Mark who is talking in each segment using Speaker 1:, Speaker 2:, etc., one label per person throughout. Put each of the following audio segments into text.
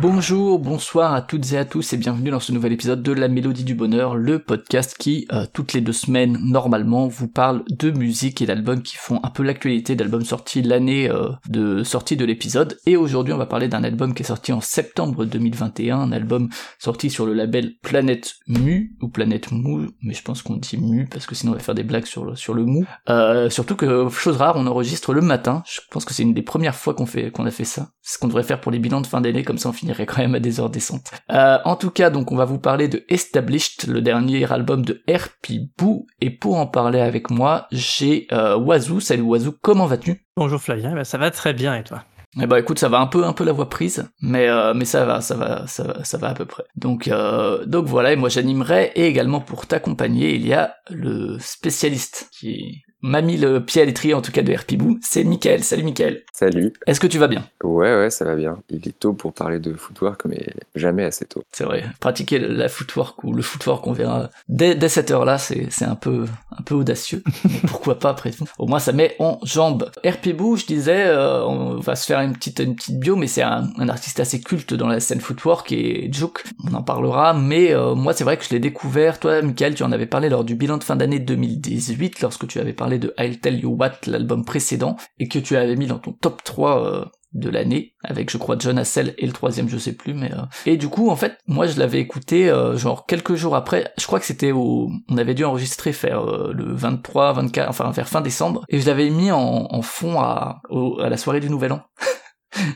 Speaker 1: Bonjour, bonsoir à toutes et à tous et bienvenue dans ce nouvel épisode de La Mélodie du Bonheur, le podcast qui, euh, toutes les deux semaines, normalement, vous parle de musique et d'albums qui font un peu l'actualité d'albums sortis l'année euh, de sortie de l'épisode. Et aujourd'hui, on va parler d'un album qui est sorti en septembre 2021, un album sorti sur le label Planète Mu, ou Planète Mou, mais je pense qu'on dit Mu parce que sinon on va faire des blagues sur le, sur le mou. Euh, surtout que, chose rare, on enregistre le matin, je pense que c'est une des premières fois qu'on fait, qu'on a fait ça. C'est ce qu'on devrait faire pour les bilans de fin d'année, comme ça on finit finirait quand même à des heures décentes. Euh, en tout cas, donc on va vous parler de Established, le dernier album de RP Boo, et pour en parler avec moi, j'ai euh, Wazoo. Salut Wazoo, comment vas-tu?
Speaker 2: Bonjour Flavien, ben, ça va très bien et toi?
Speaker 1: Eh bah écoute, ça va un peu un peu la voix prise, mais euh, mais ça va, ça va, ça va, ça va à peu près. Donc euh, donc voilà, et moi j'animerai et également pour t'accompagner, il y a le spécialiste qui m'a mis le pied à l'étrier en tout cas de RPBoo, c'est Mickaël. Salut Mickaël.
Speaker 3: Salut.
Speaker 1: Est-ce que tu vas bien?
Speaker 3: Ouais ouais, ça va bien. Il est tôt pour parler de footwork mais jamais assez tôt.
Speaker 1: C'est vrai. Pratiquer la footwork ou le footwork qu'on verra dès, dès cette heure-là, c'est un peu un peu audacieux. pourquoi pas après tout. Au moins ça met en jambes. RPBoo, je disais euh, on va se faire une petite une petite bio mais c'est un, un, artiste assez culte dans la scène footwork et Juke, on en parlera mais euh, moi c'est vrai que je l'ai découvert toi Michael, tu en avais parlé lors du bilan de fin d'année 2018 lorsque tu avais parlé de I'll Tell You What, l'album précédent, et que tu avais mis dans ton top 3 euh, de l'année, avec je crois John Hassel et le troisième je sais plus, mais... Euh... Et du coup en fait, moi je l'avais écouté euh, genre quelques jours après, je crois que c'était au... On avait dû enregistrer faire le 23, 24, enfin vers fin décembre, et je l'avais mis en, fond à, à la soirée du Nouvel An.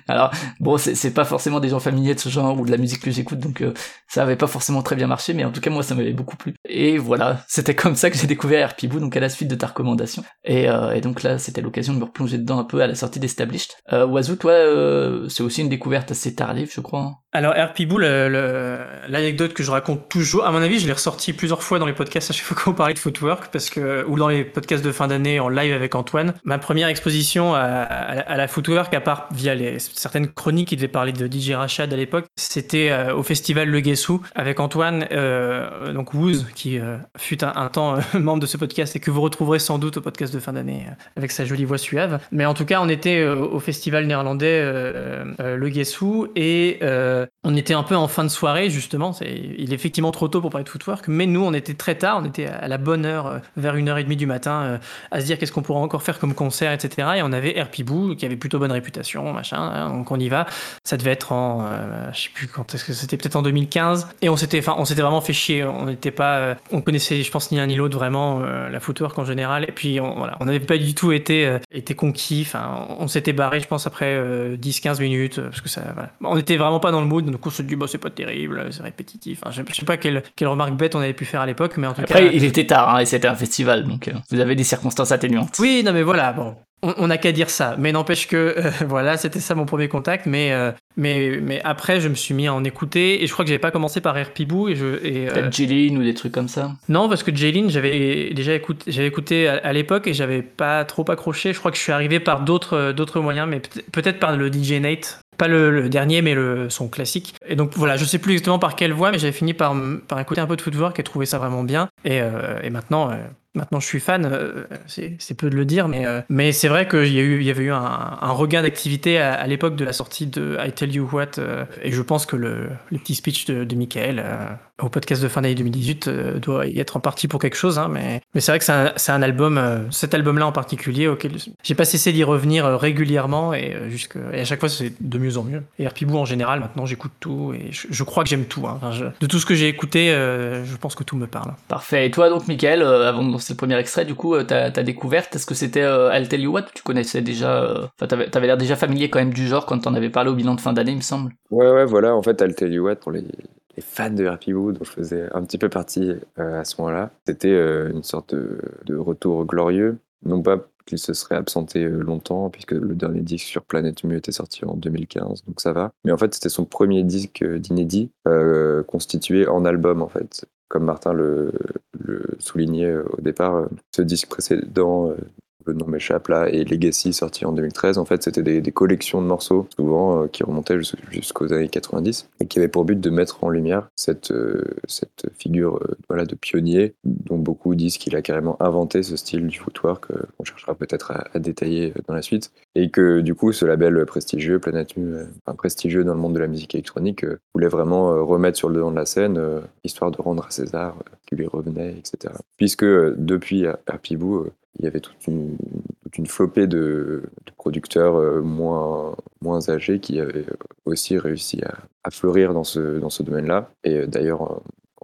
Speaker 1: Alors bon, c'est pas forcément des gens familiers de ce genre ou de la musique que j'écoute, donc euh, ça avait pas forcément très bien marché, mais en tout cas moi ça m'avait beaucoup plu. Et voilà, c'était comme ça que j'ai découvert RPBoo, donc à la suite de ta recommandation. Et, euh, et donc là, c'était l'occasion de me replonger dedans un peu à la sortie d'Established. Euh, Wazoo, toi, euh, c'est aussi une découverte assez tardive, je crois. hein.
Speaker 2: Alors RPBoo, l'anecdote que je raconte toujours, à mon avis, je l'ai ressorti plusieurs fois dans les podcasts à chaque fois qu'on parlait de footwork, parce que ou dans les podcasts de fin d'année en live avec Antoine. Ma première exposition à, la footwork, à part via les certaines chroniques qui devaient parler de DJ Rachad à l'époque, c'était euh, au festival Le Guessou avec Antoine, euh, donc Wouz, qui euh, fut un, un temps membre de ce podcast et que vous retrouverez sans doute au podcast de fin d'année avec sa jolie voix suave. Mais en tout cas, on était au festival néerlandais Le Guessou et on était un peu en fin de soirée justement. C'est, il est effectivement trop tôt pour parler de footwork, mais nous, on était très tard, on était à la bonne heure, vers une heure et demie du matin, à se dire qu'est-ce qu'on pourrait encore faire comme concert, etc. Et on avait RPBoo qui avait plutôt bonne réputation, machin hein, donc on y va. Ça devait être en, euh, je sais plus quand est-ce que c'était, peut-être en 2015. Et on s'était, on s'était vraiment fait chier. On n'était pas, euh, on connaissait, je pense, ni l'un ni l'autre vraiment euh, la footwork en général. Et puis on, voilà, on n'avait pas du tout été, euh, conquis. Enfin, on, s'était barré, je pense, après 10-15 minutes parce que ça, on n'était vraiment pas dans le mood. Donc on se dit, bon, c'est pas terrible, c'est répétitif. Enfin, je, je, sais pas quelle, quelle remarque bête on avait pu faire à l'époque, mais en tout
Speaker 1: après,
Speaker 2: cas.
Speaker 1: il était tard hein, et c'était un festival, donc vous avez des circonstances atténuantes.
Speaker 2: Oui, non, mais voilà, bon, on n'a qu'à dire ça, mais n'empêche que euh, voilà, c'était ça mon premier contact. Mais euh, mais mais après, je me suis mis à en écouter et je crois que j'avais pas commencé par RPBoo et je et
Speaker 1: euh... Jaylin ou des trucs comme ça.
Speaker 2: Non, parce que Jaylin, j'avais déjà écouté, j'avais écouté à, à l'époque et j'avais pas trop accroché. Je crois que je suis arrivé par d'autres d'autres moyens, mais peut-être par le DJ Nate. Pas le, dernier, mais le, son classique. Et donc voilà, je sais plus exactement par quelle voie, mais j'avais fini par, par écouter un peu de footwork et trouver ça vraiment bien. Et, euh, maintenant, Maintenant, je suis fan, euh, c'est peu de le dire, mais, euh, mais c'est vrai qu'il y, eu, y avait eu un, regain d'activité à, l'époque de la sortie de I Tell You What, euh, et je pense que le, le petit speech de Michael au podcast de fin d'année 2018 doit y être en partie pour quelque chose, hein, mais, mais c'est vrai que c'est un, un, album, cet album-là en particulier, auquel j'ai pas cessé d'y revenir régulièrement, et, jusque, et à chaque fois c'est de mieux en mieux. Et RPBoo en général, maintenant j'écoute tout, et je, je, crois que j'aime tout. Hein. Enfin, je, de tout ce que j'ai écouté, je pense que tout me parle.
Speaker 1: Parfait. Et toi donc, Michael, avant de c'est le premier extrait, du coup, ta, ta découverte, est-ce que c'était euh, I'll Tell You What? Tu connaissais déjà, enfin, euh, t'avais, t'avais l'air déjà familier quand même du genre quand t'en avais parlé au bilan de fin d'année, il me semble.
Speaker 3: Ouais, ouais, voilà, en fait, I'll Tell You What, pour les, les fans de RPBoo, dont je faisais un petit peu partie euh, à ce moment-là, c'était euh, une sorte de, retour glorieux. Non pas qu'il se serait absenté longtemps, puisque le dernier disque sur Planète Mu était sorti en 2015, donc ça va. Mais en fait, c'était son premier disque d'inédit, euh, constitué en album, en fait comme Martin le, soulignait au départ, ce disque précédent le nom m'échappe là, et Legacy sorti en 2013. En fait, c'était des, collections de morceaux, souvent qui remontaient jusqu'aux années 90, et qui avaient pour but de mettre en lumière cette, cette figure voilà, de pionnier, dont beaucoup disent qu'il a carrément inventé ce style du footwork, qu'on cherchera peut-être à, détailler dans la suite, et que du coup, ce label prestigieux, Planet enfin, prestigieux dans le monde de la musique électronique, voulait vraiment remettre sur le devant de la scène, histoire de rendre à César qui lui revenait, etc. Puisque depuis Happy Boo, il y avait toute une, flopée de, producteurs euh, moins, moins âgés qui avaient aussi réussi à, fleurir dans ce, dans ce domaine-là. Et euh, d'ailleurs, en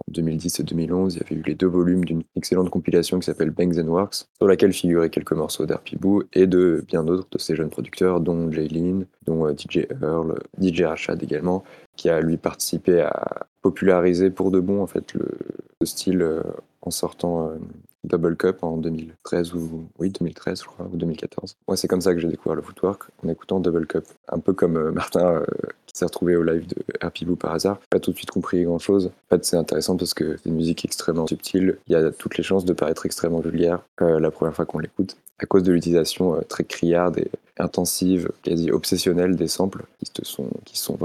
Speaker 3: 2010 et 2011, il y avait eu les deux volumes d'une excellente compilation qui s'appelle Bangs and Works, sur laquelle figuraient quelques morceaux d'Arpibou et de bien d'autres de ces jeunes producteurs, dont Jaylin, dont euh, DJ Earl, DJ Rashad également, qui a lui participé à populariser pour de bon en fait le, style en sortant Double Cup en 2013 ou oui 2013 je crois ou 2014. Moi c'est comme ça que j'ai découvert le footwork en écoutant Double Cup. Un peu comme euh, Martin euh, qui s'est retrouvé au live de Happy Boo par hasard. Pas tout de suite compris grand chose. En fait c'est intéressant parce que c'est une musique extrêmement subtile. Il y a toutes les chances de paraître extrêmement vulgaire euh, la première fois qu'on l'écoute à cause de l'utilisation très criarde et intensive, quasi obsessionnelle des samples qui, sont,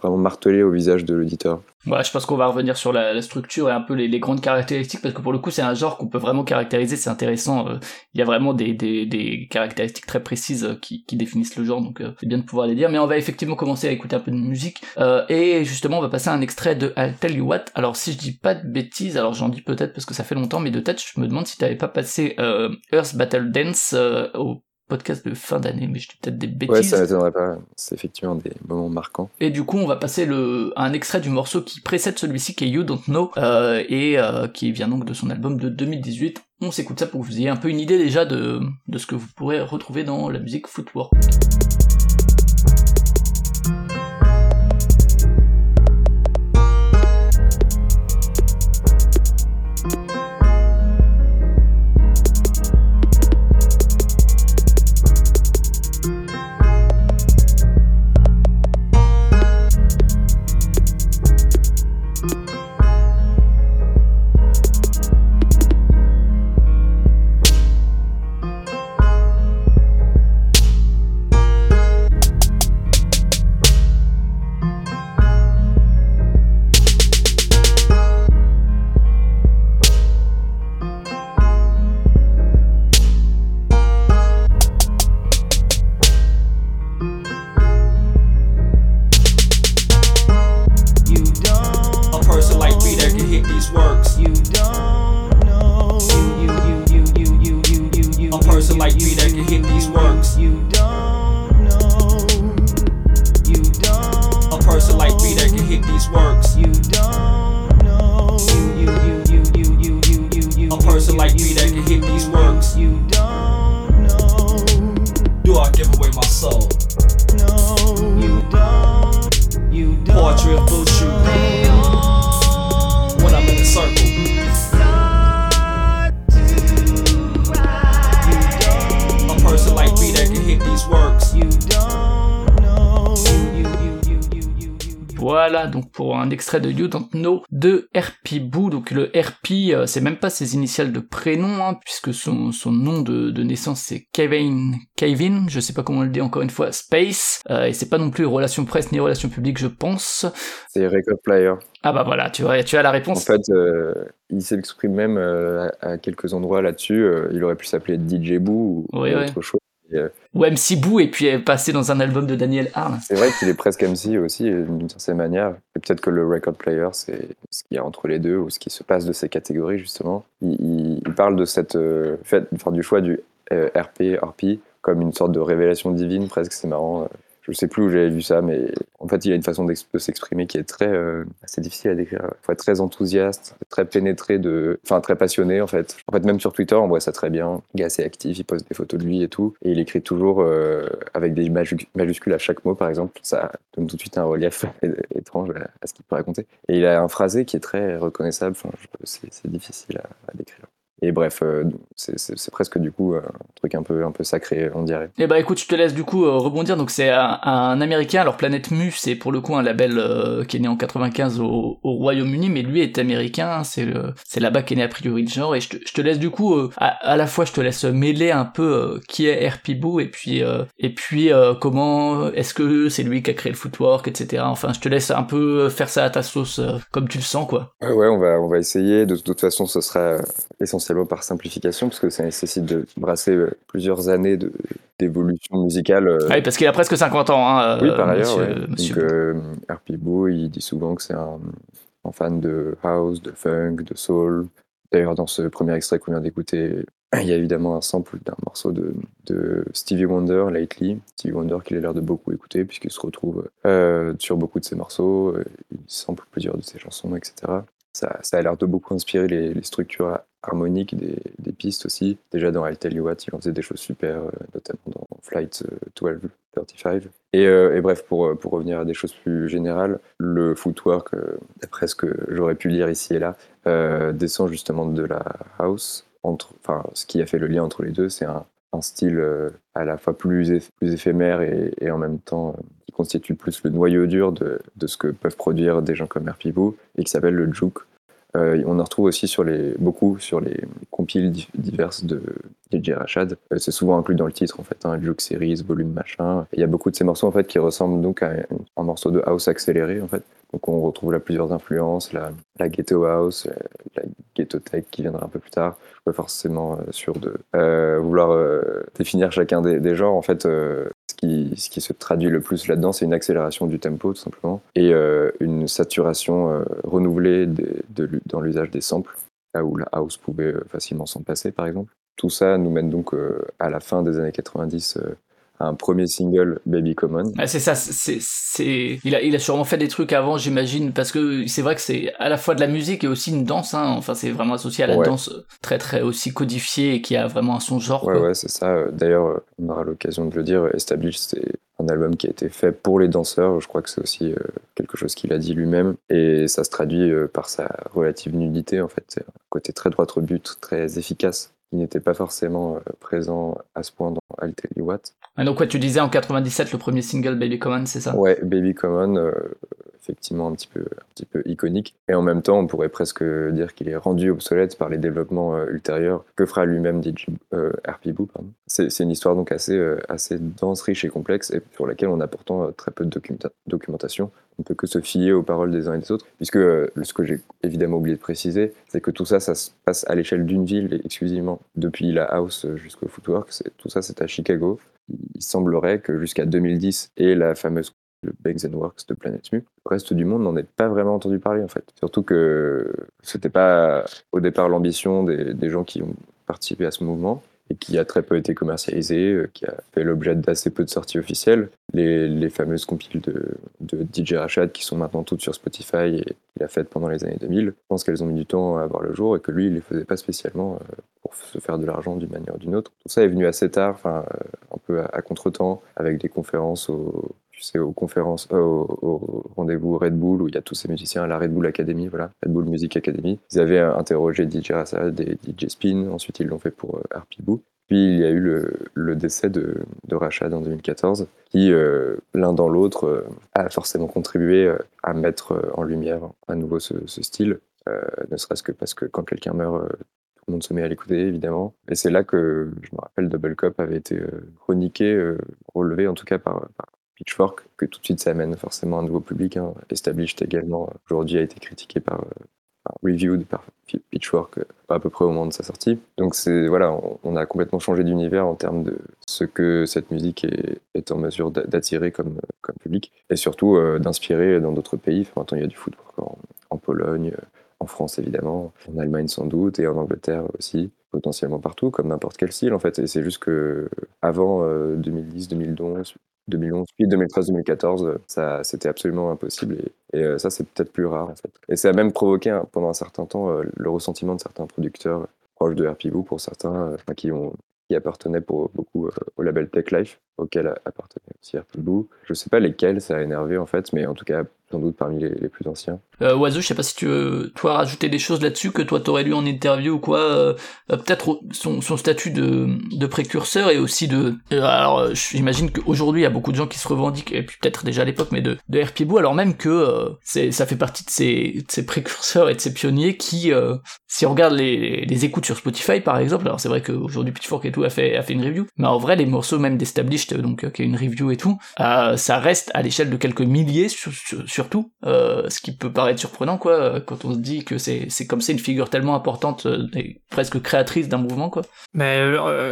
Speaker 3: vraiment martelés au visage de l'auditeur.
Speaker 1: Ouais, je pense qu'on va revenir sur la, structure et un peu les, grandes caractéristiques parce que pour le coup c'est un genre qu'on peut vraiment caractériser, c'est intéressant. Euh, il y a vraiment des, caractéristiques très précises euh, qui, définissent le genre, donc euh, c'est bien de pouvoir les dire. Mais on va effectivement commencer à écouter un peu de musique et justement on va passer à un extrait de I'll Tell You What. Alors si je dis pas de bêtises, alors j'en dis peut-être parce que ça fait longtemps, mais de tête je me demande si t'avais pas passé Earth Battle Dance au podcast de fin d'année, mais je dis peut-être des bêtises.
Speaker 3: Ouais, ça m'étonnerait pas. C'est effectivement des moments marquants.
Speaker 1: Et du coup, on va passer le, un extrait du morceau qui précède celui-ci, qui est You Don't Know, euh, et euh, qui vient donc de son album de 2018. On s'écoute ça pour que vous ayez un peu une idée déjà de, de ce que vous pourrez retrouver dans la musique footwork. Extrait de You Don't Know de RP Boo. Donc le RP, euh, c'est même pas ses initiales de prénom, hein, puisque son, son nom de, de naissance c'est Kevin, Kevin, je sais pas comment on le dit encore une fois, Space, euh, et c'est pas non plus relation presse ni relation publique, je pense.
Speaker 3: C'est Record Player.
Speaker 1: Ah bah voilà, tu, vois, tu as la réponse.
Speaker 3: En fait, euh, il s'exprime même à, quelques endroits là-dessus. il aurait pu s'appeler DJ Boo ou autre chose.
Speaker 1: Euh, Ou MC Boo et puis est passé dans un album de Daniel Arn.
Speaker 3: C'est vrai qu'il est presque MC aussi d'une certaine manière. Et peut-être que le record player, c'est ce qu'il y a entre les deux ou ce qui se passe de ces catégories justement. Il, parle de cette euh, fait, enfin, du choix du euh, RP, RP comme une sorte de révélation divine presque. C'est marrant je sais plus où j'avais vu ça, mais en fait, il a une façon de s'exprimer qui est très, euh, assez difficile à décrire. Il faut être très enthousiaste, très pénétré de, enfin, très passionné, en fait. En fait, même sur Twitter, on voit ça très bien. Il est assez actif, il poste des photos de lui et tout. Et il écrit toujours euh, avec des majuscules à chaque mot, par exemple. Ça donne tout de suite un relief étrange à, ce qu'il peut raconter. Et il a un phrasé qui est très reconnaissable. Enfin, c'est difficile à décrire. Et bref, euh, c'est- presque du coup un truc un peu, un peu sacré, on dirait.
Speaker 1: Eh bah écoute, je te laisse du coup euh, rebondir. Donc c'est un, un américain. Alors Planète Mu, c'est pour le coup un label euh, qui est né en 95 au, au Royaume-Uni, mais lui est américain. C'est là-bas qu'est né a priori le genre. Et je te, je te laisse du coup, euh, à, à la fois, je te laisse mêler un peu euh, qui est RP Boo et puis euh, et puis euh, comment est-ce que c'est lui qui a créé le footwork, etc. Enfin, je te laisse un peu faire ça à ta sauce, euh, comme tu le sens, quoi.
Speaker 3: Ouais, on va, on va essayer. De, toute façon, ce sera euh, par simplification, parce que ça nécessite de brasser euh, plusieurs années d'évolution musicale. euh,
Speaker 1: Ah oui, parce qu'il a presque 50 ans. Hein,
Speaker 3: Oui,
Speaker 1: euh,
Speaker 3: par ailleurs,
Speaker 1: monsieur-
Speaker 3: ouais.
Speaker 1: monsieur
Speaker 3: Donc, euh, il dit souvent que c'est un, un fan de house, de funk, de soul. D'ailleurs, dans ce premier extrait qu'on vient d'écouter, il y a évidemment un sample d'un morceau de, de Stevie Wonder, Lately. Stevie Wonder qu'il a l'air de beaucoup écouter, puisqu'il se retrouve euh, sur beaucoup de ses morceaux, il sample plusieurs de ses chansons, etc. Ça, a l'air de beaucoup inspirer les, structures harmoniques des, pistes aussi. Déjà dans I'll Tell You What, il en faisait des choses super, euh, notamment dans Flight euh, 1235. Et, euh, et bref, pour, euh, pour revenir à des choses plus générales, le footwork, euh, d'après ce que j'aurais pu lire ici et là, euh, descend justement de la house. Enfin, ce qui a fait le lien entre les deux, c'est un, style euh, à la fois plus, plus éphémère et, en même temps euh, constitue plus le noyau dur de, de ce que peuvent produire des gens comme RP Boo et qui s'appelle le juke. Euh, on en retrouve aussi sur les, beaucoup sur les compiles di- diverses de DJ Rachad. Euh, c'est souvent inclus dans le titre en fait, hein, Juke Series, volume machin. Il y a beaucoup de ces morceaux en fait qui ressemblent donc à un, morceau de house accéléré en fait. Donc on retrouve là plusieurs influences, la, la ghetto house, la ghetto tech qui viendra un peu plus tard. Je suis pas forcément euh, sûr de vouloir définir chacun des, des genres. En fait, ce qui, se traduit le plus là-dedans, c'est une accélération du tempo tout simplement et euh, une saturation euh, renouvelée dans l'usage des samples, là où la house pouvait euh, facilement s'en passer par exemple. Tout ça nous mène donc à la fin des années 90 euh, à un premier single, Baby Common.
Speaker 1: Ouais, c'est ça, c'est, c'est, il a, il a sûrement fait des trucs avant, j'imagine, parce que c'est vrai que c'est à la fois de la musique et aussi une danse, hein. Enfin, c'est vraiment associé à la
Speaker 3: Ouais.
Speaker 1: danse très, très aussi codifiée et qui a vraiment son genre.
Speaker 3: Ouais,
Speaker 1: quoi.
Speaker 3: ouais, c'est ça. D'ailleurs, on aura l'occasion de le dire, Establish, c'est un album qui a été fait pour les danseurs. Je crois que c'est aussi euh, quelque chose qu'il a dit lui-même. Et ça se traduit euh, par sa relative nudité, en fait. C'est un côté très droit au but, très efficace, n'était pas forcément euh, présent à ce point dans I'll Tell You What.
Speaker 1: Et donc, tu disais en 97, le premier single Baby Common, c'est ça?
Speaker 3: Ouais, Baby Common, euh, effectivement un petit, peu, un petit peu iconique. Et en même temps, on pourrait presque dire qu'il est rendu obsolète par les développements euh, ultérieurs que fera lui-même DJ euh, RP Boo. C'est une histoire donc assez, assez dense, riche et complexe, et sur laquelle on a pourtant très peu de documenta- documentation. On ne peut que se fier aux paroles des uns et des autres, puisque euh, ce que j'ai évidemment oublié de préciser, c'est que tout ça, ça se passe à l'échelle d'une ville exclusivement, depuis la house jusqu'au footwork. Tout ça, c'est à Chicago. Il semblerait que jusqu'à 2010 et la fameuse le and Works de Planète Mu. Le reste du monde n'en ait pas vraiment entendu parler en fait. Surtout que c'était pas au départ l'ambition des gens qui ont participé à ce mouvement et qui a très peu été commercialisé, euh, qui a fait l'objet d'assez peu de sorties officielles. Les, fameuses compiles de, DJ Rachad qui sont maintenant toutes sur Spotify et qu'il a faites pendant les années 2000, je pense qu'elles ont mis du temps à voir le jour et que lui, il les faisait pas spécialement euh, pour se faire de l'argent d'une manière ou d'une autre. Tout ça est venu assez tard, enfin euh, un peu à, à contre-temps, avec des conférences au, tu sais, aux conférences, euh, au, rendez-vous Red Bull où il y a tous ces musiciens, la Red Bull Academy, voilà, Red Bull Music Academy. Ils avaient interrogé DJ Rassad et DJ Spin, ensuite ils l'ont fait pour euh, RP Boo. Puis il y a eu le, décès de, de Rachad en 2014, qui, euh, l'un dans l'autre, euh, a forcément contribué à mettre en lumière à nouveau ce, style, ne serait-ce que parce que quand quelqu'un meurt, tout le monde se met à l'écouter, évidemment. Et c'est là que, je me rappelle, Double Cup avait été chroniqué, relevé en tout cas par Pitchfork, que tout de suite ça amène forcément un nouveau public. Hein. Established également, aujourd'hui a été critiqué par, euh, Reviewed, par Pitchfork, euh, à peu près au moment de sa sortie. Donc c'est voilà, on, a complètement changé d'univers en termes de ce que cette musique est, en mesure d'a- d'attirer comme, public, et surtout euh, d'inspirer dans d'autres pays. Enfin, maintenant il y a du footwork en, Pologne, en France évidemment, en Allemagne sans doute, et en Angleterre aussi, potentiellement partout, comme n'importe quel style en fait. Et c'est juste que avant euh, 2010, 2011, 2011, puis 2013, 2014, euh, ça c'était absolument impossible. Et, euh, ça c'est peut-être plus rare en fait. Et ça a même provoqué pendant un certain temps euh, le ressentiment de certains producteurs proches de RP Boo pour certains qui appartenaient pour beaucoup au label Tech Life, auquel appartenait aussi RP Boo. Je sais pas lesquels ça a énervé en fait, mais en tout cas sans doute parmi les, plus anciens.
Speaker 1: Euh, Oiseau, je sais pas si tu veux, toi, rajouter des choses là-dessus que toi t'aurais lu en interview ou quoi. Euh, euh, Peut-être son, statut de, précurseur et aussi de. euh, alors, j'imagine qu'aujourd'hui, il y a beaucoup de gens qui se revendiquent, et puis peut-être déjà à l'époque, mais de, de RPBoo, alors même que ça fait partie de ces, précurseurs et de ces pionniers qui, si on regarde les, écoutes sur Spotify par exemple, alors c'est vrai qu'aujourd'hui Pitchfork et tout a fait, a fait une review, mais en vrai, les morceaux même d'Established, donc qui est une review et tout, ça reste à l'échelle de quelques milliers sur- sur- surtout, euh, ce qui peut paraître surprenant quoi, euh, quand on se dit que c'est comme c'est une figure tellement importante euh, et presque créatrice d'un mouvement quoi.
Speaker 2: Mais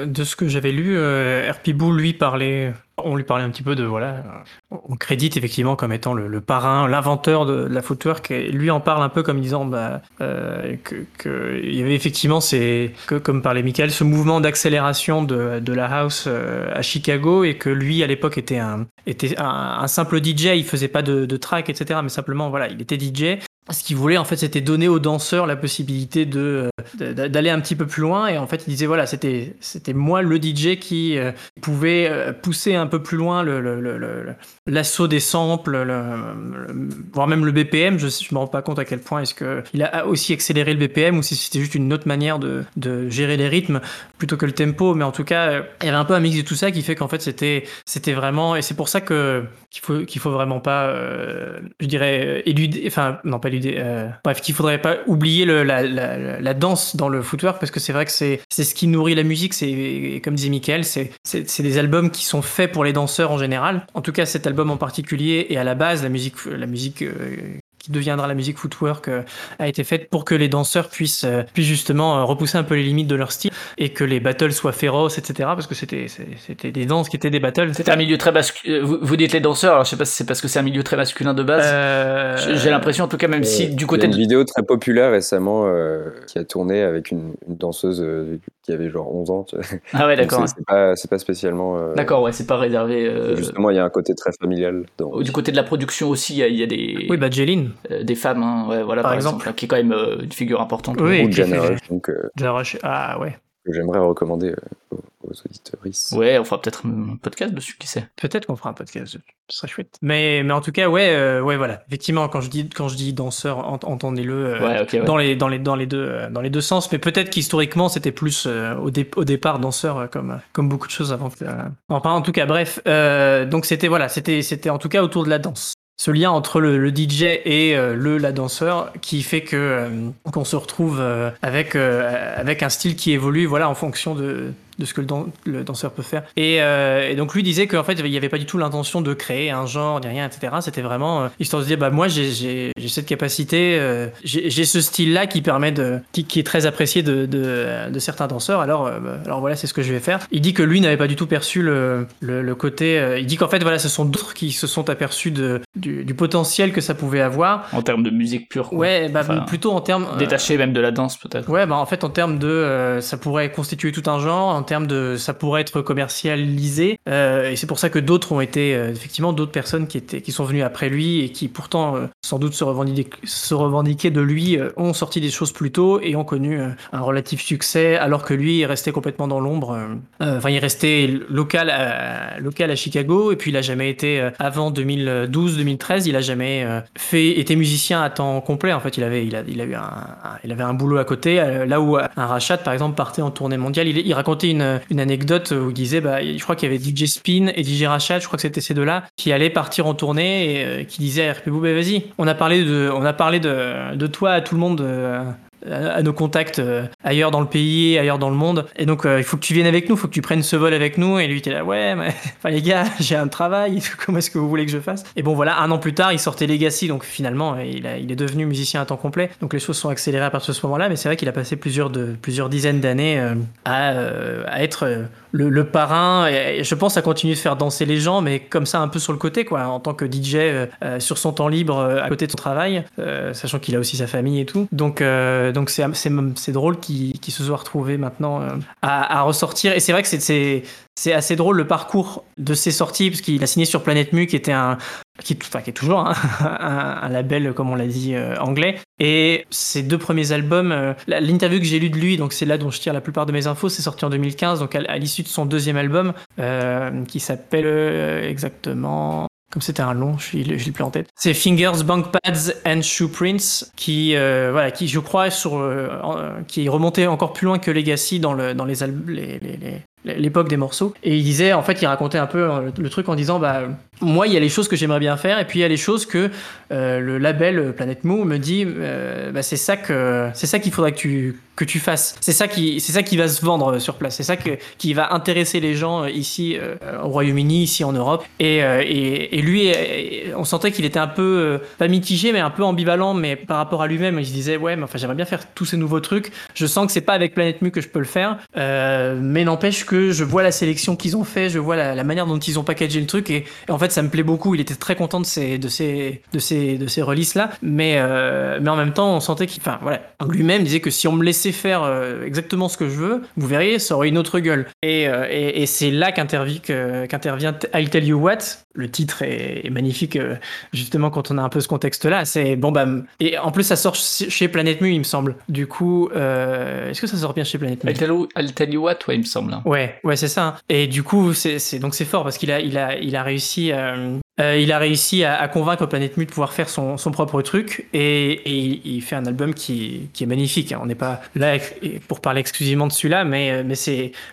Speaker 2: de ce que j'avais lu, RP Boo lui parlait, on lui parlait un petit peu de voilà, on crédite effectivement comme étant le, le parrain, l'inventeur de, de la footwork. Et lui en parle un peu comme disant bah, euh, que, que il y avait effectivement ces, que, comme parlait Michael, ce mouvement d'accélération de, de la house euh, à Chicago et que lui à l'époque était un était un, un simple DJ, il faisait pas de, de track etc. Mais simplement voilà, il était DJ ce qu'il voulait en fait c'était donner aux danseurs la possibilité de de- d'aller un petit peu plus loin. Et en fait il disait voilà c'était c'était moi le DJ qui euh, pouvait euh, pousser un peu plus loin l'assaut des samples le- le- voire même le BPM je je me rends pas compte à quel point est-ce que il a aussi accéléré le BPM ou si c'était juste une autre manière de de gérer les rythmes plutôt que le tempo. Mais en tout cas euh, il y avait un peu un mix de tout ça qui fait qu'en fait c'était c'était vraiment et c'est pour ça que qu'il faut qu'il faut vraiment pas euh, je dirais éluder enfin non pas euh, bref qu'il faudrait pas oublier la, la, danse dans le footwork parce que c'est vrai que c'est ce qui nourrit la musique c'est comme disait Michael c'est des albums qui sont faits pour les danseurs en général. En tout cas cet album en particulier et à la base la musique la musique euh, qui deviendra la musique footwork euh, a été faite pour que les danseurs puissent, euh, puissent justement euh, repousser un peu les limites de leur style et que les battles soient féroces, etc. Parce que c'était des danses qui étaient des battles.
Speaker 1: C'est un milieu très masculin. Vous, vous dites les danseurs, alors je sais pas si c'est parce que c'est un milieu très masculin de base.
Speaker 2: Euh,
Speaker 1: J'ai- l'impression en tout cas même si du
Speaker 3: il y
Speaker 1: côté
Speaker 3: a une
Speaker 1: de
Speaker 3: vidéo très populaire récemment euh, qui a tourné avec une, une danseuse euh, qui avait genre 11 ans.
Speaker 1: ah ouais d'accord
Speaker 3: c'est- pas, c'est pas spécialement. euh,
Speaker 1: d'accord ouais c'est pas réservé. euh,
Speaker 3: Justement, il y a un côté très familial dans.
Speaker 1: Du côté de la production aussi, il y a, il y a des,
Speaker 2: Oui, bah Jeline.
Speaker 1: euh, des femmes, hein, ouais, voilà,
Speaker 2: Par
Speaker 1: par,
Speaker 2: exemple.
Speaker 1: exemple, qui est quand même euh, une figure importante.
Speaker 2: Oui.
Speaker 3: ou Rush, donc,
Speaker 2: Jana Rush. Ah ouais.
Speaker 3: Que j'aimerais recommander euh, aux, aux auditeurs.
Speaker 1: Ouais, on fera peut-être un podcast dessus, qui sait.
Speaker 2: Peut-être qu'on fera un podcast, ce serait chouette. Mais, mais en tout cas, ouais, euh, ouais, voilà. Effectivement, quand je dis, quand je dis danseur, ent- entendez-le euh,
Speaker 1: Ouais, ok, ouais.
Speaker 2: dans, les, dans, les, dans, les deux, euh, dans les deux sens. Mais peut-être qu'historiquement, c'était plus euh, au, dé- au départ danseur, euh, comme, comme beaucoup de choses avant. que- euh, Enfin, en tout cas, bref. euh, donc c'était, voilà, c'était, c'était en tout cas autour de la danse. Ce lien entre le, DJ et euh, le la danseur qui fait que euh, qu'on se retrouve euh, avec avec un style qui évolue voilà en fonction de de ce que le, dan- le danseur peut faire. Et, euh, et donc lui disait qu'en fait il n'y avait pas du tout l'intention de créer un genre ni rien etc. C'était vraiment euh, histoire de dire bah moi j'ai cette capacité, euh, j'ai ce style là qui permet de qui, qui est très apprécié de, de, de certains danseurs. Alors euh, bah, alors voilà c'est ce que je vais faire. Il dit que lui n'avait pas du tout perçu le le, le côté. il dit qu'en fait voilà ce sont d'autres qui se sont aperçus de du, du potentiel que ça pouvait avoir.
Speaker 1: En termes de musique pure. quoi.
Speaker 2: Ouais bah
Speaker 1: Enfin,
Speaker 2: plutôt en termes
Speaker 1: Détaché même de la danse, peut-être.
Speaker 2: Ouais, bah en fait, en termes de, ça pourrait constituer tout un genre, en termes de, ça pourrait être commercialisé, euh, et c'est pour ça que d'autres ont été, euh, effectivement, d'autres personnes qui étaient, qui sont venues après lui et qui pourtant, euh, sans doute se revendiquaient, se revendiquaient de lui, ont sorti des choses plus tôt et ont connu un relatif succès, alors que lui est resté complètement dans l'ombre. Enfin, il est resté local à, local à Chicago, et puis il a jamais été, avant 2012-2013, il a jamais fait, été musicien à temps complet. En fait, il avait, il a, il eu un, il avait un boulot à côté, là où un Rachat, par exemple, partait en tournée mondiale. Il, il racontait une, anecdote où il disait, bah, je crois qu'il y avait DJ Spin et DJ Rachat, je crois que c'était ces deux-là, qui allaient partir en tournée et euh, qui disaient à RP Boo, bah, vas-y, on a parlé de, on a parlé de, de toi à tout le monde. À nos contacts euh, ailleurs dans le pays, ailleurs dans le monde. Et donc, euh, il faut que tu viennes avec nous, il faut que tu prennes ce vol avec nous. Et lui, était là, ouais, mais les gars, j'ai un travail, comment est-ce que vous voulez que je fasse? Et bon, voilà, un an plus tard, il sortait Legacy, donc finalement, euh, il, est devenu musicien à temps complet. Donc les choses sont accélérées à partir de ce moment-là, mais c'est vrai qu'il a passé plusieurs, dizaines d'années à, être le, le parrain. Et, je pense à continuer de faire danser les gens, mais comme ça, un peu sur le côté, quoi, en tant que DJ euh, euh, sur son temps libre, euh, à côté de son travail, euh, sachant qu'il a aussi sa famille et tout. Donc, euh, donc c'est, c'est, drôle qu'il, se soit retrouvé maintenant euh, à, à ressortir. Et c'est vrai que c'est, c'est, c'est assez drôle le parcours de ses sorties, parce qu'il a signé sur Planète Mu, qui était un, qui, est- toujours hein, un, label, comme on l'a dit, euh, anglais. Et ses deux premiers albums, euh, l'interview que j'ai lue de lui, donc c'est là dont je tire la plupart de mes infos, c'est sorti en 2015, donc à, l'issue de son deuxième album, euh, qui s'appelle exactement comme c'était un long, je l'ai plus en tête. C'est Fingers, Bank Pads and Shoe Prints, qui, voilà, qui je crois, sur, qui est remonté encore plus loin que Legacy dans, le, dans les, les, les, l'époque des morceaux. Et il disait, en fait, il racontait un peu le truc en disant, bah, moi, il y a les choses que j'aimerais bien faire, et puis il y a les choses que euh, le label Planète Mou me dit, euh, bah, c'est ça que c'est ça qu'il faudrait que tu que tu fasses. C'est ça qui c'est ça qui va se vendre sur place. C'est ça que, qui va intéresser les gens ici euh, au Royaume-Uni, ici en Europe. Et, et, et lui, on sentait qu'il était un peu pas mitigé, mais un peu ambivalent, mais par rapport à lui-même, il se disait, ouais, mais enfin, j'aimerais bien faire tous ces nouveaux trucs. Je sens que c'est pas avec Planète Mu que je peux le faire, mais n'empêche que je vois la sélection qu'ils ont fait, je vois la, manière dont ils ont packagé le truc, et, et en fait, ça me plaît beaucoup. Il était très content de ces, de ces, de ces, de ces releases là, mais, euh, mais en même temps, on sentait qu'il, enfin voilà, lui-même disait que si on me laissait faire euh, exactement ce que je veux, vous verriez, ça aurait une autre gueule. Et, euh, et, c'est là qu'intervient, qu'intervient I'll Tell You What. Le titre est, magnifique, justement quand on a un peu ce contexte-là. C'est bon bah et en plus ça sort chez Planète Mu, il me semble. Du coup, est-ce que ça sort bien chez Planète Mu?
Speaker 1: I'll tell, you, What, ouais, il me semble. Hein.
Speaker 2: Ouais, c'est ça. Et du coup, c'est donc c'est fort parce qu'il a, il a, il a réussi. Euh, il a réussi à, convaincre Planète Mu de pouvoir faire son, propre truc et, il fait un album qui, est magnifique. Hein. On n'est pas là pour parler exclusivement de celui-là, mais, euh, mais,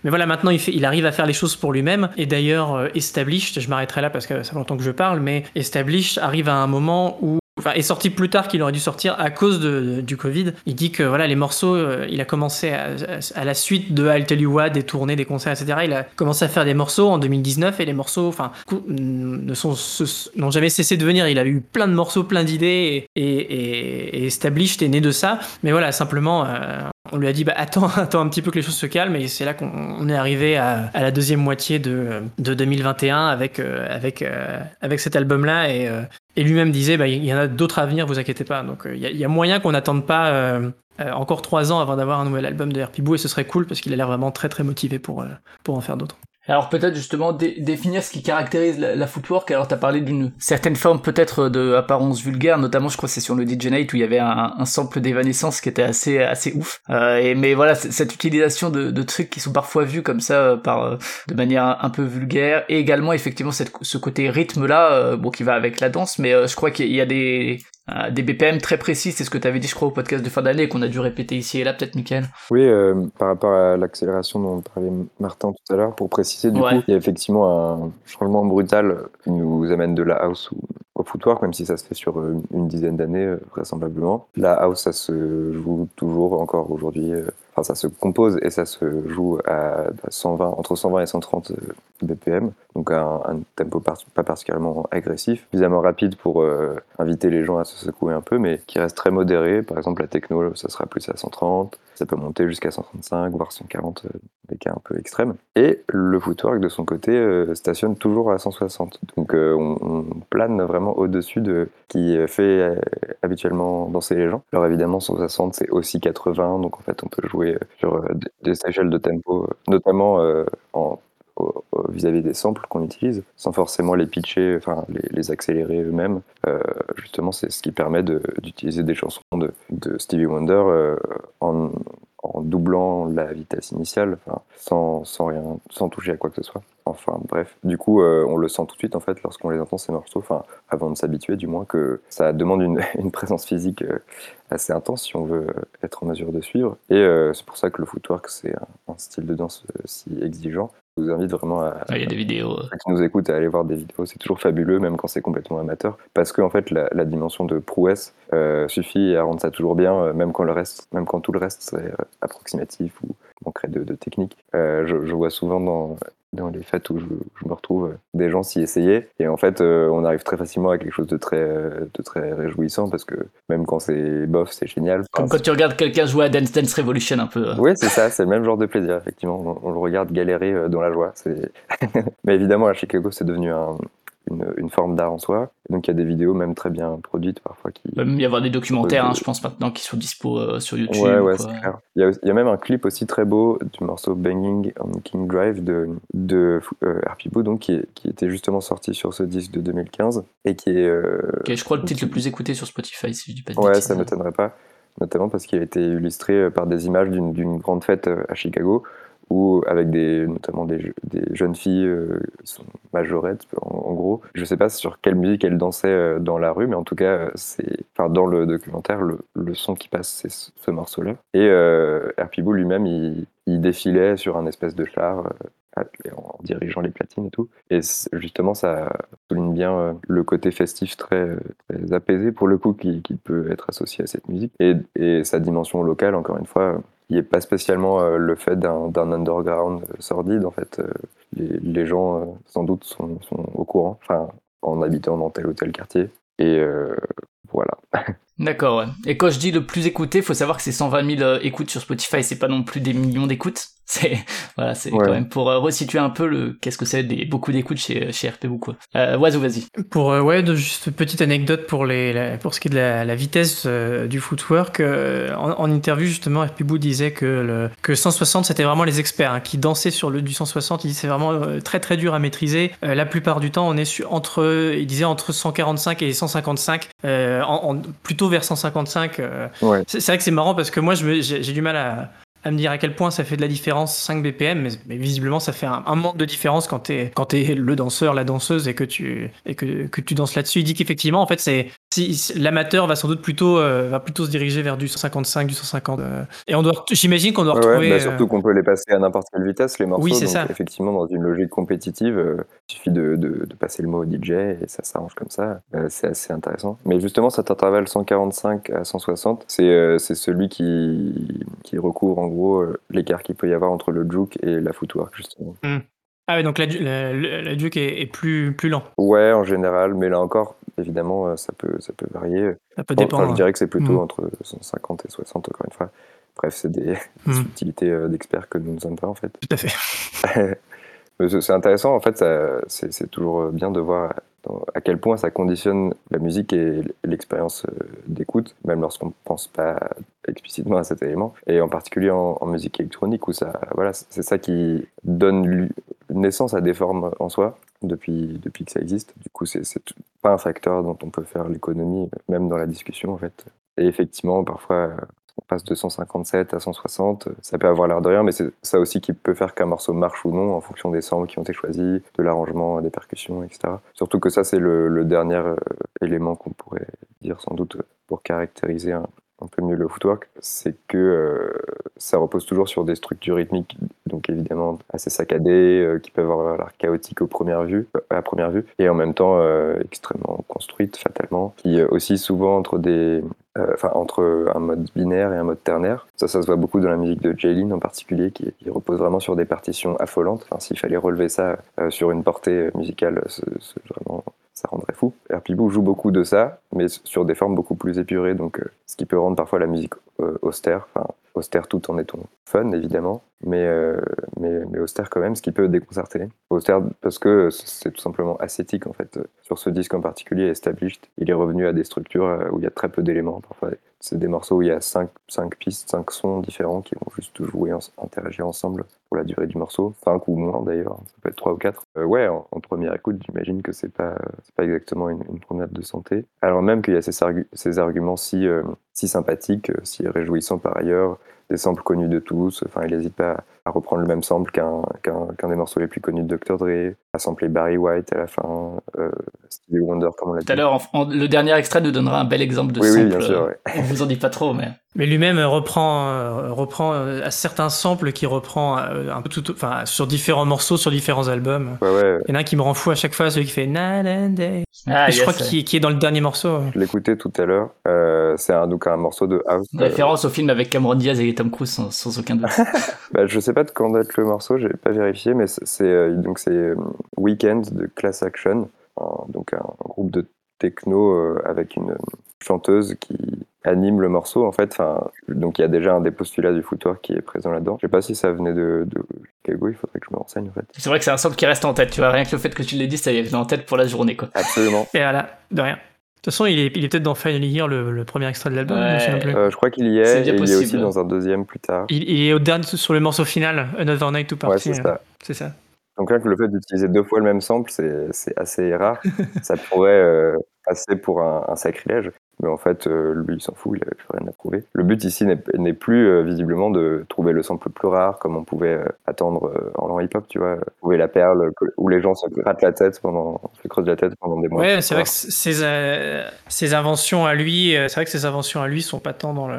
Speaker 2: mais voilà, maintenant il, fait, il arrive à faire les choses pour lui-même. Et d'ailleurs, euh, Established, je m'arrêterai là parce que ça fait longtemps que je parle, mais Established arrive à un moment où enfin, est sorti plus tard qu'il aurait dû sortir à cause du Covid. Il dit que voilà, les morceaux, euh, il a commencé à, la suite de I'll Tell You What, des tournées, des concerts, etc. Il a commencé à faire des morceaux en 2019 et les morceaux, enfin, n'ont jamais cessé de venir. Il a eu plein de morceaux, plein d'idées et, et, et Established est né de ça. Mais voilà, simplement, euh, on lui a dit bah, attends, attends un petit peu que les choses se calment et c'est là qu'on est arrivé à, la deuxième moitié de, de 2021 avec, euh, avec, avec cet album-là et, et lui-même disait, bah, il y en a d'autres à venir, vous inquiétez pas. Donc euh, il y, a moyen qu'on n'attende pas euh, euh, encore trois ans avant d'avoir un nouvel album de RP Boo et ce serait cool parce qu'il a l'air vraiment très très motivé pour, pour en faire d'autres.
Speaker 1: Alors peut-être justement définir ce qui caractérise la, footwork. Alors tu as parlé d'une certaine forme peut-être de apparence vulgaire, notamment je crois c'est sur le DJ Night où il y avait un, un sample d'évanescence qui était assez assez ouf. Euh, mais voilà cette utilisation de, de, trucs qui sont parfois vus comme ça euh, par euh, de manière un peu vulgaire et également effectivement cette, ce côté rythme là euh, bon qui va avec la danse, mais je crois qu'il y a des euh, des BPM très précis, c'est ce que tu avais dit, je crois, au podcast de fin d'année, qu'on a dû répéter ici et là, peut-être, Mickaël.
Speaker 3: Oui, euh, par rapport à l'accélération dont parlait Martin tout à l'heure, pour préciser, du coup, il y a effectivement un changement brutal qui nous amène de la house au footwork, même si ça se fait sur euh, une dizaine d'années, vraisemblablement. La house, ça se joue toujours encore aujourd'hui ça se compose et ça se joue à 120, entre 120 et 130 euh, BPM, donc un, tempo pas particulièrement agressif, suffisamment rapide pour euh, inviter les gens à se secouer un peu, mais qui reste très modéré. Par exemple, la techno, ça sera plus à 130, ça peut monter jusqu'à 135, voire 140, euh, des cas un peu extrêmes. Et le footwork, de son côté, stationne toujours à 160. Donc on, plane vraiment au-dessus de ce qui fait habituellement danser les gens. Alors évidemment, 160, c'est aussi 80, donc en fait, on peut jouer sur euh, des échelles de tempo, euh, notamment euh, en vis-à-vis des samples qu'on utilise, sans forcément les pitcher, enfin les, accélérer eux-mêmes. justement, c'est ce qui permet d'utiliser des chansons de, de Stevie Wonder en, en, doublant la vitesse initiale, sans, sans, rien, sans toucher à quoi que ce soit. Enfin bref, du coup, on le sent tout de suite en fait lorsqu'on les entend ces morceaux, enfin avant de s'habituer du moins, que ça demande une, une présence physique assez intense si on veut être en mesure de suivre. Et euh, c'est pour ça que le footwork, c'est un, style de danse euh, si exigeant. Je vous invite vraiment à.
Speaker 1: Ah, il y a des vidéos.
Speaker 3: Ceux qui nous écoutent à aller voir des vidéos. C'est toujours fabuleux, même quand c'est complètement amateur. Parce que, en fait, la, dimension de prouesse euh, suffit à rendre ça toujours bien, même quand, le reste, même quand tout le reste serait approximatif ou manquerait de, de technique. Je, je, vois souvent dans dans les fêtes où je, me retrouve, euh, des gens s'y essayaient. Et en fait, euh, on arrive très facilement à quelque chose de très, euh, de très réjouissant parce que même quand c'est bof, c'est génial.
Speaker 1: Comme quand tu regardes quelqu'un jouer à Dance Dance Revolution un peu.
Speaker 3: Oui, c'est ça, c'est le même genre de plaisir, effectivement. On, on le regarde galérer dans la joie. Mais évidemment, à Chicago, c'est devenu un, une, forme d'art en soi. donc il y a des vidéos même très bien produites parfois qui.
Speaker 1: Il va même y avoir des documentaires, hein, je pense maintenant, qui sont dispo euh, sur YouTube.
Speaker 3: Ouais, ouais, c'est clair. Il y, a, même un clip aussi très beau du morceau Banging on King Drive de, de euh, donc qui, qui, était justement sorti sur ce disque de 2015 et qui est. Euh,
Speaker 1: je crois le titre le plus écouté sur Spotify, si je dis pas de
Speaker 3: Ouais, ça m'étonnerait pas. Notamment parce qu'il a été illustré par des images d'une grande fête à Chicago ou avec des, notamment des, jeunes filles euh, qui sont majorettes, en, gros. Je sais pas sur quelle musique elles dansaient euh, dans la rue, mais en tout cas, c'est, enfin, dans le documentaire, le, son qui passe, c'est ce, morceau-là. Et euh, Herpibou lui-même, il, il, défilait sur un espèce de char en dirigeant les platines et tout. Et justement, ça souligne bien le côté festif très, apaisé, pour le coup, qui, peut être associé à cette musique. Et sa dimension locale, encore une fois, il n'y a pas spécialement euh, le fait d'un underground sordide. En fait, euh, les, gens, euh, sans doute, sont, sont, au courant, enfin, en habitant dans tel ou tel quartier. Et voilà.
Speaker 1: D'accord, ouais. Et quand je dis le plus écouté, faut savoir que c'est 120 000 écoutes sur Spotify, c'est pas non plus des millions d'écoutes. C'est voilà, c'est quand même pour euh, resituer un peu le qu'est-ce que c'est des beaucoup d'écoutes chez chez RP beaucoup. Euh, Oiseau, vas-y.
Speaker 2: Pour euh, ouais, de, juste petite anecdote pour les pour ce qui est de la, la vitesse euh, du footwork. Euh, en, en, interview justement, RP Boo disait que le que 160 c'était vraiment les experts hein, qui dansaient sur le du 160. Il dit c'est vraiment très très dur à maîtriser. la plupart du temps, on est sur, entre il disait entre 145 et 155, en, en, plutôt vers 155. Ouais. C'est vrai que c'est marrant parce que moi j'ai du mal à à me dire à quel point ça fait de la différence 5 BPM, mais, mais visiblement ça fait un, un, manque de différence quand t'es quand es le danseur, la danseuse et que tu et que, que tu danses là-dessus. Il dit qu'effectivement en fait c'est si, l'amateur va sans doute plutôt euh, va plutôt se diriger vers du 155, du 150 euh, et on doit j'imagine qu'on doit
Speaker 3: ouais,
Speaker 2: retrouver
Speaker 3: bah surtout euh... qu'on peut les passer à n'importe quelle vitesse les morceaux.
Speaker 2: Oui c'est
Speaker 3: ça.
Speaker 2: Effectivement
Speaker 3: dans une logique compétitive, euh, il suffit de, de, de, passer le mot au DJ et ça s'arrange comme ça. Euh, c'est assez intéressant. Mais justement cet intervalle 145 à 160, c'est c'est celui qui qui recouvre en gros les qu'il peut y avoir entre le juke et la footwork, justement.
Speaker 2: Mmh. Ah ouais, donc la, la, la juke est, est, plus, plus lent.
Speaker 3: Ouais, en général, mais là encore, évidemment, euh, ça peut, ça peut varier.
Speaker 2: Ça peut dépendre.
Speaker 3: Enfin, je dirais que c'est plutôt mmh. entre 150 et 60, encore une fois. Bref, c'est des, mmh. subtilités euh, d'experts que nous ne sommes pas, en fait.
Speaker 2: Tout à fait.
Speaker 3: c'est intéressant, en fait, c'est toujours bien de voir à quel point ça conditionne la musique et l'expérience euh, d'écoute, même lorsqu'on ne pense pas explicitement à cet élément, et en particulier en, en musique électronique où ça, voilà, c'est ça qui donne naissance à des formes en soi depuis, depuis que ça existe. Du coup, c'est pas un facteur dont on peut faire l'économie, même dans la discussion en fait. Et effectivement, parfois, passe de 157 à 160, ça peut avoir l'air de rien, mais c'est ça aussi qui peut faire qu'un morceau marche ou non en fonction des samples qui ont été choisis, de l'arrangement, des percussions, etc. Surtout que ça, c'est le, le, dernier euh, élément qu'on pourrait dire sans doute pour caractériser un, un peu mieux le footwork, c'est que euh, ça repose toujours sur des structures rythmiques, donc évidemment assez saccadées, euh, qui peuvent avoir l'air chaotiques au première vue, à première vue, et en même temps euh, extrêmement construites fatalement, qui aussi souvent entre des, enfin entre un mode binaire et un mode ternaire. Ça, ça se voit beaucoup dans la musique de Jaylin en particulier, qui, qui, repose vraiment sur des partitions affolantes. Enfin, s'il fallait relever ça sur une portée musicale, c'est vraiment ça rendrait fou. Herpibou joue beaucoup de ça, mais sur des formes beaucoup plus épurées, donc euh, ce qui peut rendre parfois la musique euh, austère, enfin austère tout en étant fun évidemment, mais, euh, mais, mais, austère quand même, ce qui peut déconcerter. Austère parce que c'est tout simplement ascétique en fait. Sur ce disque en particulier, Established, il est revenu à des structures où il y a très peu d'éléments. Parfois, c'est des morceaux où il y a 5, cinq pistes, 5 sons différents qui vont juste jouer, en, interagir ensemble pour la durée du morceau. 5 ou moins d'ailleurs, ça peut être 3 ou 4. Euh, ouais, en, première écoute, j'imagine que c'est pas, pas exactement une, promenade de santé. Alors même qu'il y a ces, ces arguments si, euh, si sympathiques, si réjouissants par ailleurs, des samples connus de tous. Enfin, il n'hésite pas à reprendre le même sample qu'un qu'un qu des morceaux les plus connus de Dr. Dre, à sampler Barry White à la fin, euh, Stevie Wonder, comme on l'a dit.
Speaker 1: Tout à l'heure, le dernier extrait nous donnera un bel exemple de
Speaker 3: oui,
Speaker 1: sample.
Speaker 3: Oui, bien sûr. Ouais.
Speaker 1: On vous en dit pas trop, mais.
Speaker 2: Mais lui-même reprend, euh, reprend euh, à certains samples qui reprend euh, un peu tout, enfin, sur différents morceaux, sur différents albums.
Speaker 3: Ouais, ouais.
Speaker 2: Il y en a un qui me rend fou à chaque fois, celui qui fait Night and Day.
Speaker 1: Ah,
Speaker 2: je crois qu'il qui est dans le dernier morceau.
Speaker 3: Je l'écoutais tout à l'heure. Euh, c'est un, donc un morceau de house.
Speaker 1: Une référence au film avec Cameron Diaz et Tom Cruise, sans, sans aucun doute.
Speaker 3: bah, je sais pas de quand date le morceau, j'ai pas vérifié, mais c'est donc c'est Weekend de Class Action, donc un, groupe de techno euh, avec une chanteuse qui anime le morceau en fait. Enfin, donc il y a déjà un des postulats du footwork qui est présent là-dedans. Je sais pas si ça venait de, de Chicago, il faudrait que je me renseigne en fait.
Speaker 1: C'est vrai que c'est un sample qui reste en tête, tu vois, rien que le fait que tu l'aies dit, ça y est en tête pour la journée quoi.
Speaker 3: Absolument.
Speaker 2: Et voilà, de rien. De toute façon, il est, il est peut-être dans Final Year, le, le, premier extrait de l'album.
Speaker 1: Ouais.
Speaker 2: Je,
Speaker 3: euh, je, crois qu'il y est, est et il est aussi dans un deuxième plus tard.
Speaker 2: Il, il, est au dernier sur le morceau final, Another Night to Party.
Speaker 3: Ouais, c'est ça.
Speaker 2: C'est ça.
Speaker 3: Donc là, le fait d'utiliser deux fois le même sample, c'est assez rare. ça pourrait euh, passer pour un, un, sacrilège. Mais en fait, euh, lui, il s'en fout, il avait plus rien à prouver. Le but ici n'est plus euh, visiblement de trouver le sample le plus rare, comme on pouvait euh, attendre en hip-hop, tu vois, trouver la perle où les gens se grattent la tête pendant, se creusent la tête pendant des mois.
Speaker 2: Ouais, c'est vrai que ses, euh, ses inventions à lui, c'est vrai que ses inventions à lui sont pas tant dans le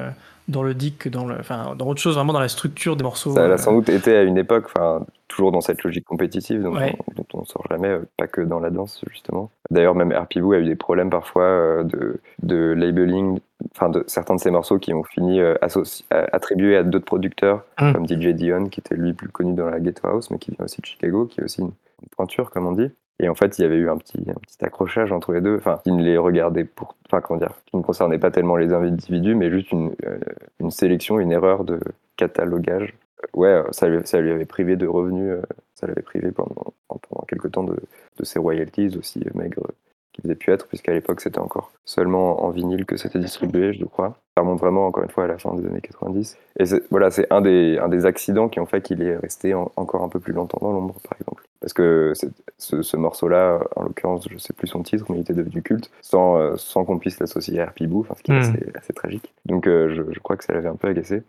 Speaker 2: dans le dick que dans le, enfin, dans autre chose, vraiment dans la structure des morceaux.
Speaker 3: Ça
Speaker 2: euh,
Speaker 3: l'a sans doute été à une époque, enfin, toujours dans cette logique compétitive dont,
Speaker 2: Ouais.
Speaker 3: on, dont on sort jamais, euh, pas que dans la danse justement. D'ailleurs, même RPBoo a eu des problèmes parfois euh, de, de labeling, enfin, de certains de ses morceaux qui ont fini euh, associ- euh, attribués à d'autres producteurs,
Speaker 2: Mm.
Speaker 3: comme DJ Dion, qui était lui plus connu dans la Ghetto House, mais qui vient aussi de Chicago, qui est aussi une, une pointure, comme on dit. Et en fait, il y avait eu un petit, accrochage entre les deux, enfin, qui ne les regardait pour, enfin, comment dire, qui ne concernait pas tellement les individus, mais juste une, euh, sélection, une erreur de catalogage. Ouais, euh, ça, lui- avait privé de revenus, euh, ça l'avait privé pendant, pendant quelques temps de, ses royalties aussi maigres qu'il faisait pu être, puisqu'à l'époque c'était encore seulement en vinyle que c'était distribué, je crois. Ça remonte vraiment, encore une fois, à la fin des années 90. Et voilà, c'est un des, accidents qui ont fait qu'il est resté en- encore un peu plus longtemps dans l'ombre, par exemple. Parce que ce, ce morceau-là, en l'occurrence, je sais plus son titre, mais il était devenu culte, sans, euh, sans qu'on puisse l'associer à RP Boo, enfin, ce qui est
Speaker 2: Mm.
Speaker 3: assez, assez tragique. Donc euh, je, je crois que ça l'avait un peu agacé.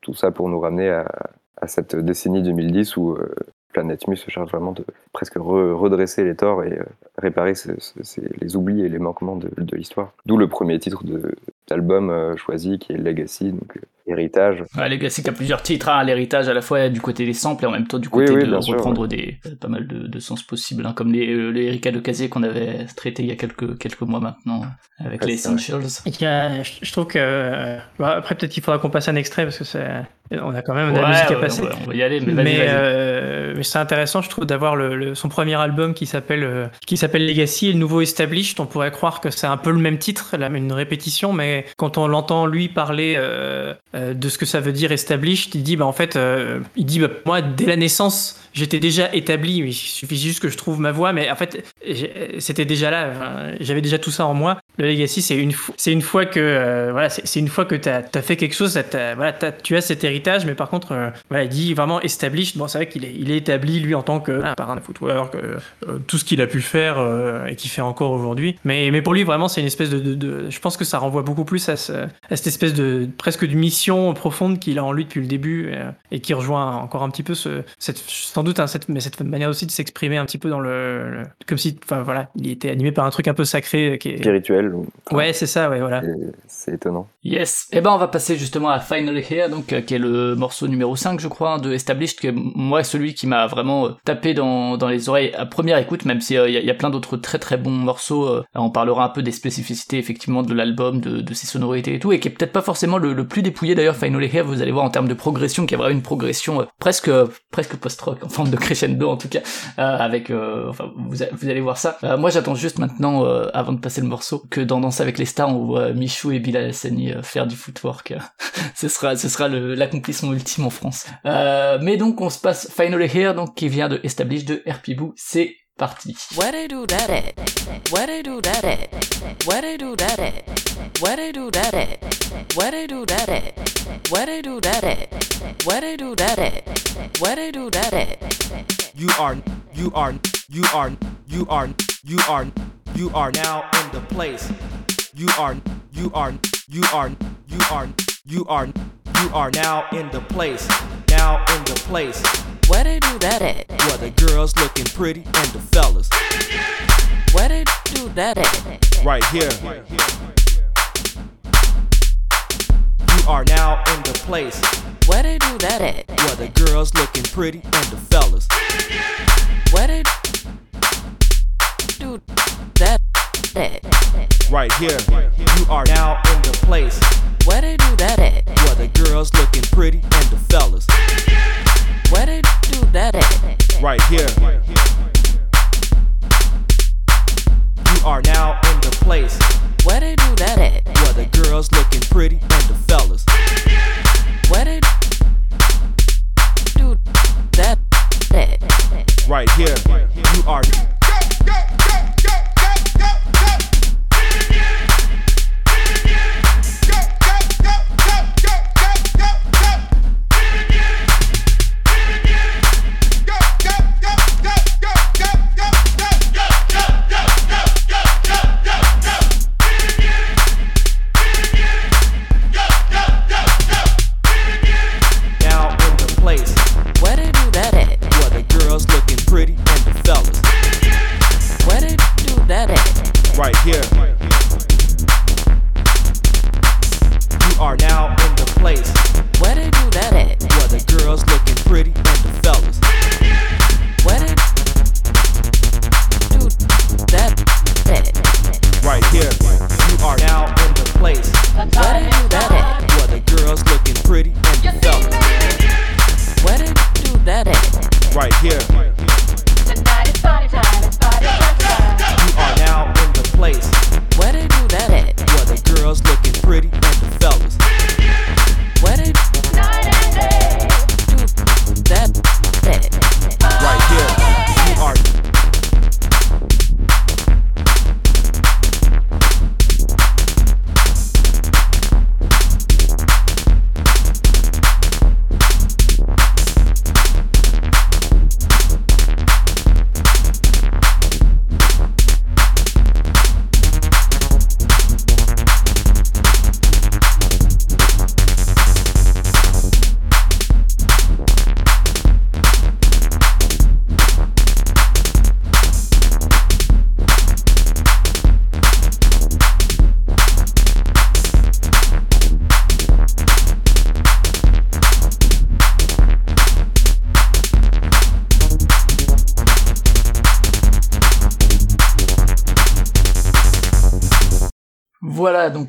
Speaker 3: Tout ça pour nous ramener à, à cette décennie 2010 où euh, Planet Mu se charge vraiment de presque re- redresser les torts et euh, réparer ce- ce- ces- les oublis et les manquements de, de l'histoire. D'où le premier titre de- d'album euh, choisi qui est Legacy, donc héritage.
Speaker 1: Ouais, Legacy qui a plusieurs titres, hein, l'héritage à la fois du côté des samples et en même temps du côté
Speaker 3: oui,
Speaker 1: de
Speaker 3: bien sûr,
Speaker 1: reprendre des pas mal de, de sens possibles, hein, comme les, les Erika de Casier qu'on avait traité il y a quelques, quelques mois maintenant avec
Speaker 3: Ouais,
Speaker 1: les. Essentials.
Speaker 2: A- je trouve que bon, après peut-être qu'il faudra qu'on passe un extrait parce que c'est on a quand même de la musique à passer.
Speaker 1: on va- on va y aller, mais
Speaker 2: euh, mais c'est intéressant, je trouve, d'avoir le, le- son premier album qui s'appelle euh, qui s'appelle Legacy et le nouveau Established. On pourrait croire que c'est un peu le même titre, la- une répétition, mais quand on l'entend lui parler euh, euh, de ce que ça veut dire Established, il dit bah en fait, euh, il dit bah, moi dès la naissance j'étais déjà établi, il suffit juste que je trouve ma voix, mais en fait c'était déjà là, j'avais déjà tout ça en moi. Le Legacy c'est une fois que euh, voilà c'est une fois que t'as as fait quelque chose, t'a- voilà t'as- tu as cet héritage, mais par contre euh, il dit vraiment established. Bon c'est vrai qu'il est il est établi lui en tant que voilà, parrain de footwork, euh, euh, tout ce qu'il a pu faire euh, et qu'il fait encore aujourd'hui. Mais mais pour lui vraiment c'est une espèce de, je pense que ça renvoie beaucoup plus à, ce- à cette espèce de presque de mission profonde qu'il a en lui depuis le début et qui rejoint encore un petit peu ce, cette sans doute hein, cette, mais cette manière aussi de s'exprimer un petit peu dans le, le- comme si enfin voilà il était animé par un truc un peu sacré euh, qui est
Speaker 3: Spirituel, ou-
Speaker 2: ouais c'est ça ouais voilà
Speaker 3: c'est- étonnant.
Speaker 1: Yes. Et ben on va passer justement à Finally Here, donc euh, qui est le morceau numéro 5 je crois hein, de Established, qui est moi celui qui m'a vraiment euh, tapé dans, dans les oreilles à première écoute, même s'il y, a- y a plein d'autres très très bons morceaux. euh, on parlera un peu des spécificités effectivement de l'album, de, de ses sonorités et tout, et qui est peut-être pas forcément le, le plus dépouillé d'ailleurs. Finally Here, vous allez voir en termes de progression, qui a vraiment une progression euh, presque euh, presque post-rock en forme de crescendo en tout cas, euh, avec euh, enfin vous, vous allez voir ça. Euh, moi j'attends juste maintenant avant de passer le morceau que dans Danse avec les stars on voit Michou et Bilal Hassani faire du footwork. ce sera ce sera l'accomplissement ultime en France. Mais donc on se passe Finally Here donc qui vient de Establish de RP Boo. C'est parti.
Speaker 4: You are, you are, you are, you are, you are, you are now in the place. You are, you are, you are, you are, you are, you are now in the place. Now in the place.
Speaker 5: What they do that at?
Speaker 4: where the girls looking pretty and the fellas
Speaker 5: What they do that at?
Speaker 4: right here. You are now in the place
Speaker 5: What they do that at?
Speaker 4: where the girls looking pretty and the fellas
Speaker 5: What they do that at?
Speaker 4: right here. You are now in the place
Speaker 5: What they do that at?
Speaker 4: where the girls looking pretty and the fellas
Speaker 5: What they do that at?
Speaker 4: right here. You are now in the place
Speaker 5: What they do that at?
Speaker 4: where the girls looking pretty and the fellas
Speaker 5: What they do that at?
Speaker 4: right here. You are right are now in the place
Speaker 5: Where they do that at?
Speaker 4: where the girls looking pretty and the fellas.
Speaker 5: Where they do that at?
Speaker 4: Right here. You are now in the place
Speaker 5: Where they do that at?
Speaker 4: where the girls looking pretty and the fellas.
Speaker 5: Where they do that at?
Speaker 4: Right here.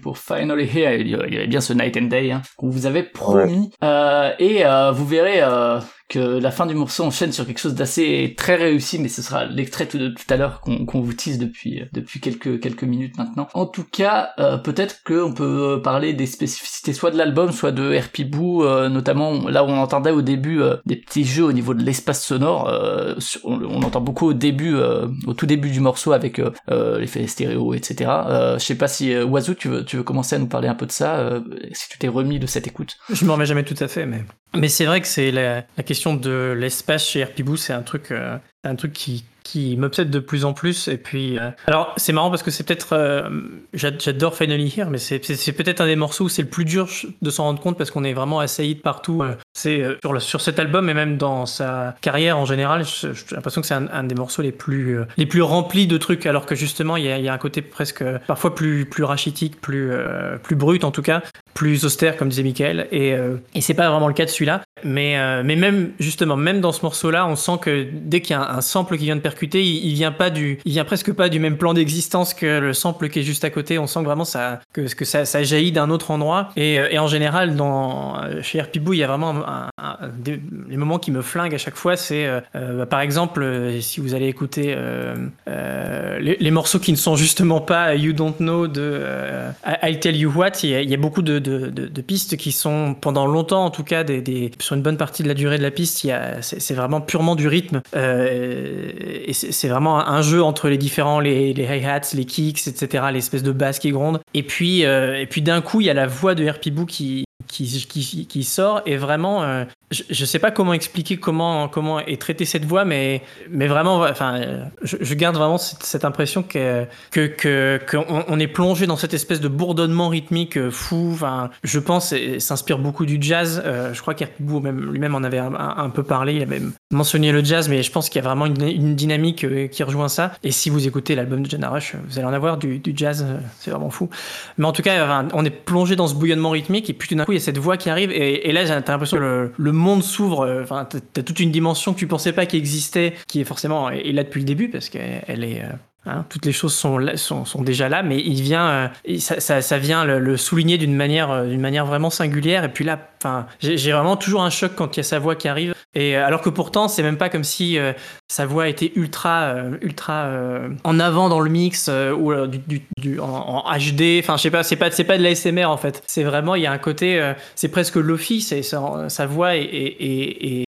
Speaker 1: Pour Finally Here, il y avait bien ce Night and Day hein, qu'on vous avait promis. Euh, et euh, vous verrez euh, la fin du morceau enchaîne sur quelque chose d'assez très réussi, mais ce sera l'extrait tout, à l'heure qu'on vous tease depuis depuis quelques minutes maintenant. En tout cas, euh, peut-être qu'on peut parler des spécificités soit de l'album, soit de RP Boo, euh, notamment là où on entendait au début euh, des petits jeux au niveau de l'espace sonore. euh, on, entend beaucoup au euh, tout début du morceau avec euh, euh, l'effet stéréo, etc. Euh, je sais pas si euh, Wazoo, tu veux tu veux commencer à nous parler un peu de ça, euh, si tu t'es remis de cette écoute?
Speaker 2: Je me remets jamais tout à fait, mais mais c'est vrai que c'est la, la question de l'espace chez RPBoo, c'est un truc, euh, un truc qui qui m'obsède de plus en plus. Et puis, euh, alors c'est marrant parce que c'est peut-être, euh, j'a- j'adore Finally Here, mais c'est peut-être un des morceaux où c'est le plus dur de s'en rendre compte parce qu'on est vraiment assailli de partout. Euh, sur, sur cet album et même dans sa carrière en général, j'ai l'impression que c'est un, des morceaux les plus les plus remplis de trucs, alors que justement il y a, un côté presque parfois plus plus rachitique, plus plus brut en tout cas plus austère, comme disait Michael. Et, et c'est pas vraiment le cas de celui-là. Mais, mais même, justement, même dans ce morceau-là, on sent que dès qu'il y a un, un sample qui vient de il, vient pas du, il vient presque pas du même plan d'existence que le sample qui est juste à côté. On sent vraiment ça, que, que ça, jaillit d'un autre endroit. Et, euh, en général, dans, euh, chez RPBoo, il y a vraiment des, les moments qui me flinguent à chaque fois. C'est, euh, bah, par exemple, si vous allez écouter les, morceaux qui ne sont justement pas You Don't Know de I'll Tell You What, il y a, beaucoup de, pistes qui sont pendant longtemps, en tout cas, sur une bonne partie de la durée de la piste, c'est vraiment purement du rythme. Et c'est vraiment un, jeu entre les différents, les, hi-hats, les kicks, etc., l'espèce de basse qui gronde. Et puis, euh, puis d'un coup, il y a la voix de RPBoo qui, qui, qui, qui sort et vraiment euh, je, je sais pas comment expliquer comment comment est traitée cette voix mais mais vraiment enfin je, garde vraiment cette, impression que que que qu'on on est plongé dans cette espèce de bourdonnement rythmique euh, fou. Enfin je pense et s'inspire beaucoup du jazz. Euh, je crois qu'Herpibou même lui-même en avait un, peu parlé. Il avait mentionné le jazz mais je pense qu'il y a vraiment une, dynamique euh, qui rejoint ça. Et si vous écoutez l'album de Jenna Rush vous allez en avoir du, jazz c'est vraiment fou. Mais en tout cas, on est plongé dans ce bouillonnement rythmique et puis tout d'un coup, il y a cette voix qui arrive. Et, et là, j'ai l'impression que le, le monde s'ouvre. euh, Enfin, t'as- toute une dimension que tu pensais pas qui existait, qui est forcément est là depuis le début parce qu'elle elle est. hein, toutes les choses sont, là- sont, sont déjà là, mais il vient, euh, ça, ça, ça vient le, le souligner d'une manière, euh, d'une manière vraiment singulière. Et puis là, j'ai vraiment toujours un choc quand il y a sa voix qui arrive. Et euh, alors que pourtant, c'est même pas comme si sa voix était ultra, ultra en avant dans le mix ou du, du- du- en, HD. Enfin, je sais pas, c'est pas, c'est pas de l'ASMR en fait. C'est vraiment, il y a un côté, c'est presque lofi. Sa, voix est, est- est-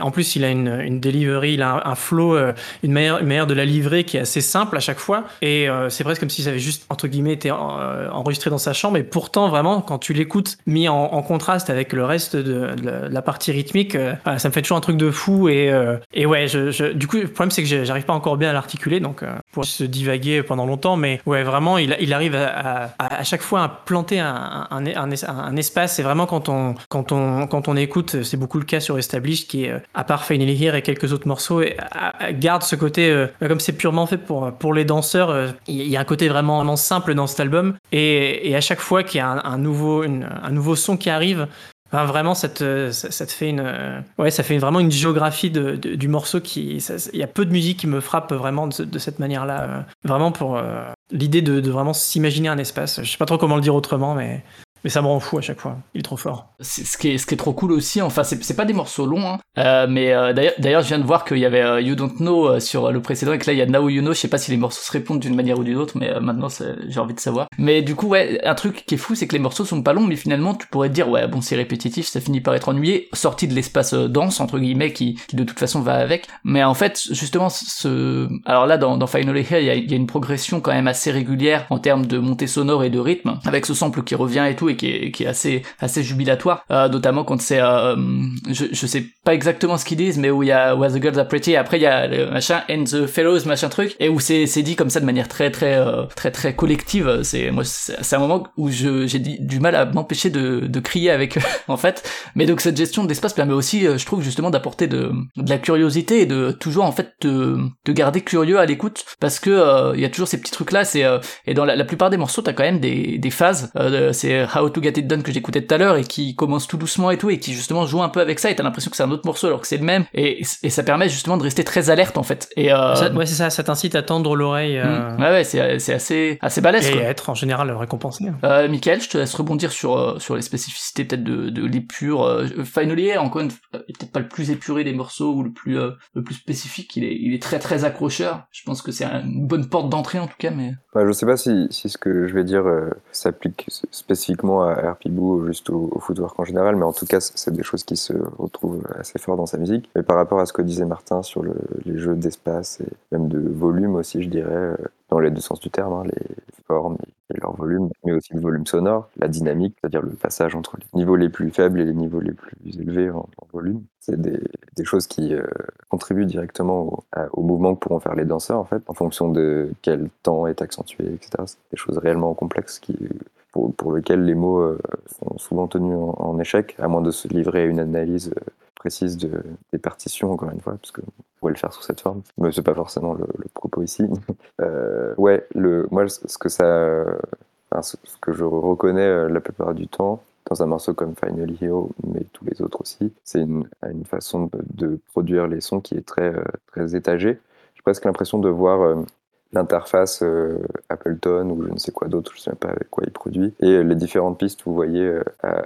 Speaker 2: en plus, il a une, une delivery, il a un, flow, euh, une manière, une manière de la livrer qui est assez simple à chaque fois. Et euh, c'est presque comme si ça avait juste, entre guillemets, été euh, enregistré dans sa chambre. Et pourtant, vraiment, quand tu l'écoutes mis en, contraste avec le reste de, la- partie rythmique, euh, voilà, ça me fait toujours un truc de fou. Et, euh, et ouais, je, je- du coup, le problème, c'est que j'arrive pas encore bien à l'articuler. Donc, euh, pour se divaguer pendant longtemps. Mais ouais, vraiment, il, arrive à, à, chaque fois à planter un, un, un, espace. C'est vraiment quand on, quand, on, quand on écoute, c'est beaucoup le cas sur Established, qui est, euh, à part Finally Here et quelques autres morceaux, et, a- a- garde ce côté, euh, bah, comme c'est purement fait pour, pour les danseurs, euh, il y a un côté vraiment, vraiment simple dans cet album. Et, à chaque fois qu'il y a un, nouveau, un nouveau son qui arrive, vraiment, ça ça, te fait une, euh, ouais, ça fait vraiment une géographie de, du morceau qui, il y a peu de musique qui me frappe vraiment de, ce- de cette manière-là. euh, vraiment pour euh, l'idée de, de vraiment s'imaginer un espace. Je sais pas trop comment le dire autrement, mais, mais ça me rend fou à chaque fois. Il est trop fort.
Speaker 1: Ce qui est ce qui est trop cool aussi enfin c'est pas des morceaux longs hein. Euh, mais euh, d'ailleurs je viens de voir qu'il y avait euh, You Don't Know euh, sur le précédent et que là il y a Now You Know je sais pas si les morceaux se répondent d'une manière ou d'une autre mais euh, maintenant j'ai envie de savoir mais du coup ouais un truc qui est fou c'est que les morceaux sont pas longs mais finalement tu pourrais te dire ouais bon c'est répétitif ça finit par être ennuyé sorti de l'espace euh, dense entre guillemets qui, qui de toute façon va avec mais en fait justement ce alors là dans, y a, il y a une progression quand même assez régulière en termes de montée sonore et de rythme avec ce sample qui revient et tout et qui est, qui est assez assez jubilatoire euh, notamment quand c'est euh, je, je sais pas exactement ce qu'ils disent mais où il y a Where the Girls Are Pretty et après il y a le machin and the Fellows machin truc et où c'est c'est dit comme ça de manière très très euh, très très collective. C'est moi c'est un moment où je j'ai du mal à m'empêcher de, de crier avec eux en fait. Mais donc cette gestion de l'espace permet aussi euh, je trouve justement d'apporter de, de la curiosité et de toujours en fait de, de garder curieux à l'écoute. Parce que euh, il y a toujours ces petits trucs là c'est euh, et dans la, plupart des morceaux t'as quand même des, des phases. C'est to Get It Done que j'écoutais tout à l'heure et qui commence tout doucement et tout et qui justement joue un peu avec ça et t'as l'impression que c'est un autre morceau alors que c'est le même et, et ça permet justement de rester très alerte en fait et euh,
Speaker 2: Ça- ouais, c'est ça, ça t'incite à tendre l'oreille euh,
Speaker 1: mm, ouais ouais c'est c'est assez assez balèze
Speaker 2: et
Speaker 1: quoi.
Speaker 2: être en général récompensé.
Speaker 1: Euh, Michael, je te laisse rebondir sur euh, sur les spécificités peut-être de, de l'épure. Euh, Finally, encore une, fois, est peut-être pas le plus épuré des morceaux ou le plus euh, le plus spécifique. Il est il est très très accrocheur. Je pense que c'est une bonne porte d'entrée en tout cas, mais
Speaker 3: Bah, je sais pas si, si ce que je vais dire euh, s'applique spécifiquement à Herpibou ou juste au, footwork en général, mais en tout cas, c'est des choses qui se retrouvent assez fort dans sa musique. Mais par rapport à ce que disait Martin sur le- les jeux d'espace et même de volume aussi, je dirais, euh, dans les deux sens du terme, hein, les formes leur volume, mais aussi le volume sonore, la dynamique, c'est-à-dire le passage entre les niveaux les plus faibles et les niveaux les plus élevés en, volume. C'est des, choses qui euh, contribuent directement au, mouvement que pourront faire les danseurs, en fait, en fonction de quel temps est accentué, etc. C'est des choses réellement complexes qui, pour, pour lesquelles les mots euh, sont souvent tenus en, en échec, à moins de se livrer à une analyse euh, précise de, des partitions, encore une fois, parce que on pourrait le faire sous cette forme, mais c'est pas forcément le, propos ici. Euh, ouais, le, moi, ce que ça, ce que je reconnais euh, la plupart du temps dans un morceau comme Finally Hero, mais tous les autres aussi, c'est une, une façon de, produire les sons qui est très, euh, très étagée. J'ai presque l'impression de voir l'interface euh, Appleton ou je ne sais quoi d'autre, je ne sais même pas avec quoi il produit, et les différentes pistes, vous voyez,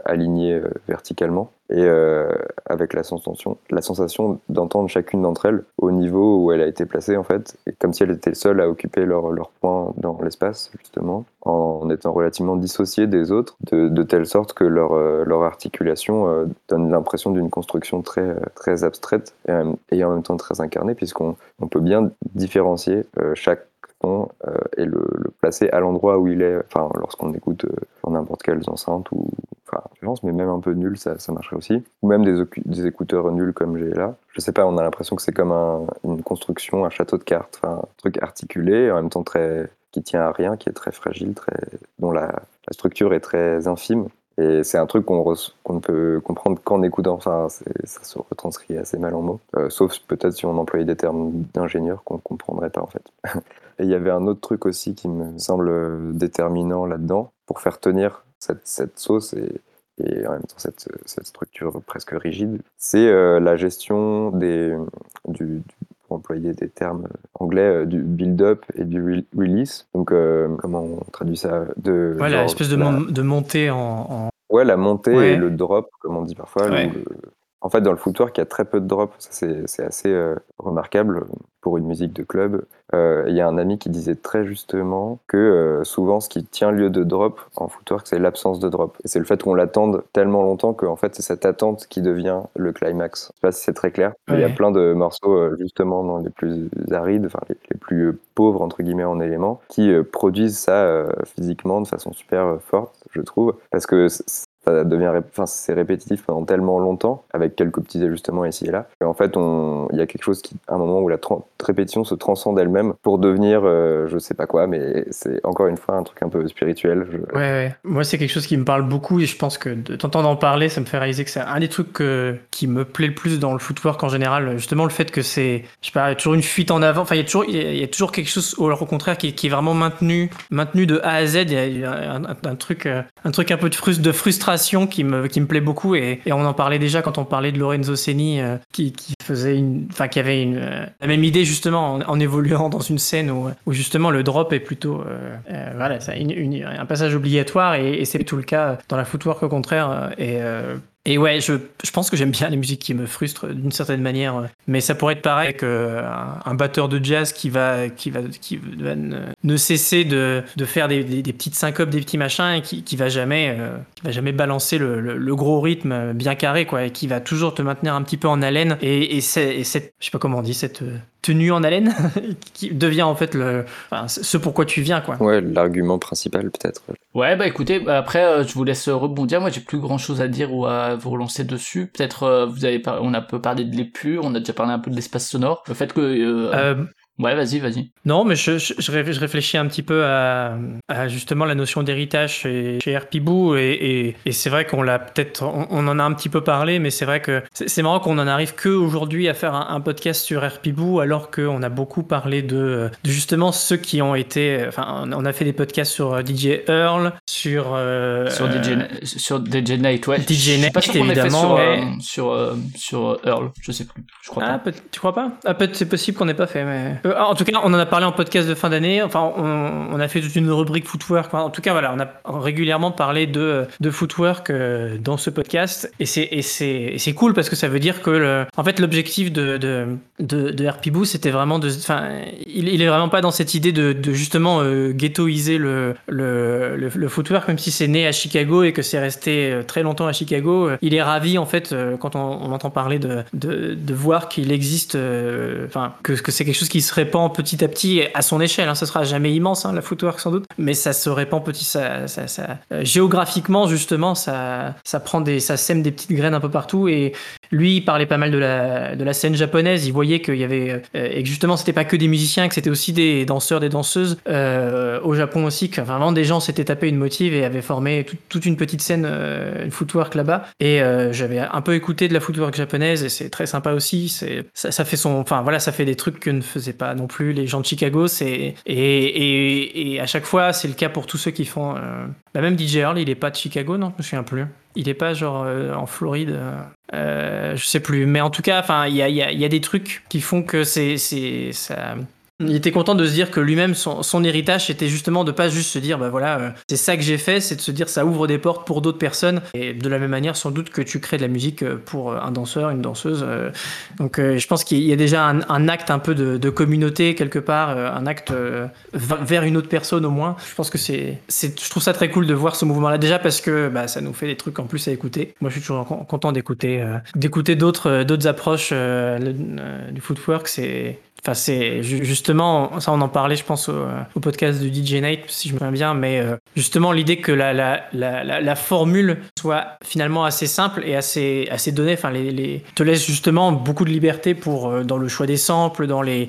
Speaker 3: alignées verticalement, et euh, avec la sensation, la sensation d'entendre chacune d'entre elles au niveau où elle a été placée, en fait, comme si elle était seule à occuper leur, leur point dans l'espace, justement, en étant relativement dissociée des autres, de, de telle sorte que leur, euh, leur articulation euh, donne l'impression d'une construction très, très abstraite et, et en même temps très incarnée, puisqu'on on peut bien différencier euh, chaque euh, et le, placer à l'endroit où il est, enfin, lorsqu'on écoute euh, sur n'importe quelle enceinte ou, enfin, mais même un peu nul, ça, ça marcherait aussi. Ou même des, écouteurs nuls comme j'ai là. Je sais pas, on a l'impression que c'est comme un- une construction, un château de cartes, un truc articulé, en même temps très, qui tient à rien, qui est très fragile, dont la structure est très infime. Et c'est un truc qu'on ne peut comprendre qu'en écoutant. Enfin, ça se retranscrit assez mal en mots. Euh, sauf peut-être si on employait des termes d'ingénieur qu'on ne comprendrait pas en fait. Et il y avait un autre truc aussi qui me semble déterminant là-dedans pour faire tenir cette, sauce et, en même temps cette, structure presque rigide. C'est euh, la gestion des, du- pour employer des termes anglais, euh, du build-up et du re- release. Donc, euh, comment on traduit ça de, genre,
Speaker 2: espèce de,
Speaker 3: la-
Speaker 2: de montée en, en-
Speaker 3: Ouais, la montée
Speaker 2: Ouais.
Speaker 3: et le drop, comme on dit parfois.
Speaker 2: Ouais.
Speaker 3: le- En fait, dans le footwork, il y a très peu de drop. Ça, C'est assez euh, remarquable pour une musique de club. Euh, Il y a un ami qui disait très justement que euh, souvent, ce qui tient lieu de drop en footwork, c'est l'absence de drop. Et c'est le fait qu'on l'attende tellement longtemps qu'en fait, c'est cette attente qui devient le climax. Je sais pas si c'est très clair, il y a plein de morceaux, justement, dans les plus arides, enfin, les, les plus pauvres, entre guillemets, en éléments, qui produisent ça physiquement de façon super forte, je trouve. Parce que ça devient, enfin, c'est répétitif pendant tellement longtemps, avec quelques petits ajustements ici et là. Et en fait, on, il y a quelque chose qui, un moment où la répétition se transcende elle-même pour devenir, euh, je sais pas quoi, mais c'est encore une fois un truc un peu spirituel.
Speaker 2: Ouais, ouais. Moi, c'est quelque chose qui me parle beaucoup et je pense que de t'entendre en parler, ça me fait réaliser que c'est un des trucs qui me plaît le plus dans le footwork en général. Justement, le fait que c'est, je sais pas, toujours une fuite en avant. Enfin, il y a toujours, il y a, toujours quelque chose, au, contraire, qui, est vraiment maintenu, maintenu de A à Z. Il y a, un, truc, euh, un truc un peu de, frus- de frustration qui me, qui me plaît beaucoup et, et on en parlait déjà quand on parlait de Lorenzo Seni, euh, qui, qui faisait une, enfin, qui avait une, euh, la même idée justement en, évoluant dans une scène où, où justement le drop est plutôt, euh, voilà, une- un passage obligatoire et, c'est tout le cas dans la footwork au contraire. Et ouais, je, je pense que j'aime bien les musiques qui me frustrent d'une certaine manière, euh, mais ça pourrait être pareil avec euh, un, batteur de jazz qui va, qui va, qui va ne, ne cesser de, de faire des, des, petites syncopes, des petits machins, et qui, qui va jamais, euh, qui va jamais balancer le, le, le gros rythme bien carré, quoi, et qui va toujours te maintenir un petit peu en haleine. Et, et, c'est- et cette, je sais pas comment on dit, cette tenue en haleine qui devient en fait le, enfin, ce pourquoi tu viens, quoi.
Speaker 3: Ouais, l'argument principal peut-être.
Speaker 1: Ouais, bah écoutez, bah, après, euh, je vous laisse rebondir. Moi, j'ai plus grand chose à dire ou à vous relancer dessus. Peut-être, euh, vous avez par- on a peu parlé de l'épure, on a déjà parlé un peu de l'espace sonore. Le fait que, euh,
Speaker 2: Euh,
Speaker 1: ouais, vas-y, vas-y.
Speaker 2: Non, mais je, je, je ré- je réfléchis un petit peu à, à justement la notion d'héritage chez, chez RPBoo et, et, et c'est vrai qu'on l'a peut-être, on, on en a un petit peu parlé, mais c'est vrai que c'est marrant qu'on en arrive que aujourd'hui à faire un, un podcast sur RPBoo alors qu'on a beaucoup parlé de, de justement ceux qui ont été, enfin, on a fait des podcasts sur DJ Earl, sur euh,
Speaker 1: sur DJ,
Speaker 2: euh,
Speaker 1: Na- sur DJ Night, ouais.
Speaker 2: DJ
Speaker 1: pas
Speaker 2: Night,
Speaker 1: sûr fait
Speaker 2: évidemment,
Speaker 1: sur, euh, sur, euh, sur euh, Earl, je sais plus, je crois
Speaker 2: Ah,
Speaker 1: pas.
Speaker 2: tu crois pas? Ah, peut c'est possible qu'on n'ait pas fait, mais. Euh, en tout cas, on en a parlé en podcast de fin d'année. Enfin, on, a fait toute une rubrique footwork. En tout cas, voilà, on a régulièrement parlé de, footwork euh, dans ce podcast. Et c'est, cool parce que ça veut dire que, en fait, l'objectif de, de, de, c'était vraiment de. Enfin, il, il est vraiment pas dans cette idée de, justement euh, ghettoiser le, footwork, même si c'est né à Chicago et que c'est resté euh, très longtemps à Chicago. Il est ravi, en fait, quand on, entend parler de, voir qu'il existe, enfin, que, que c'est quelque chose qui se répand petit à petit à son échelle. Hein. Ce sera jamais immense, hein, la footwork sans doute, mais ça se répand petit, ça, ça, ça- euh, géographiquement justement, ça, ça prend des, ça sème des petites graines un peu partout et lui, il parlait pas mal de la, de la scène japonaise. Il voyait qu'il y avait euh, et que justement, c'était pas que des musiciens, que c'était aussi des danseurs, des danseuses euh, au Japon aussi. Que vraiment, des gens s'étaient tapé une motive et avaient formé tout- toute une petite scène, euh, footwork là-bas. Et j'avais un peu écouté de la footwork japonaise et c'est très sympa aussi. Ça, ça fait son, enfin voilà, ça fait des trucs que ne faisaient pas non plus les gens de Chicago. C'est et, et, et à chaque fois, c'est le cas pour tous ceux qui font. Euh, bah, même DJ Earl, il est pas de Chicago, non Je me souviens plus. Il est pas genre euh, en Floride. euh, je sais plus. Mais en tout cas, enfin, il y a, y, a, y a des trucs qui font que c'est, ça. Il était content de se dire que lui-même, son, héritage, c'était justement de pas juste se dire, bah voilà, euh, c'est ça que j'ai fait, c'est de se dire ça ouvre des portes pour d'autres personnes. Et de la même manière, sans doute que tu crées de la musique euh, pour un danseur, une danseuse. euh. donc, euh, je pense qu'il y a déjà un, acte un peu de, communauté quelque part, euh, un acte euh, vers une autre personne au moins. Je pense que c'est, je trouve ça très cool de voir ce mouvement-là déjà parce que bah, ça nous fait des trucs en plus à écouter. Moi, je suis toujours con- content d'écouter, euh, d'écouter d'autres, euh, d'autres approches euh, euh, du footwork. C'est Enfin, c'est ju- justement, ça on en parlait, je pense, au, podcast de DJ Night, si je me souviens bien, mais euh, justement l'idée que la, formule soit finalement assez simple et assez, donnée, enfin, les, te laisse justement beaucoup de liberté pour, euh, dans le choix des samples, dans les,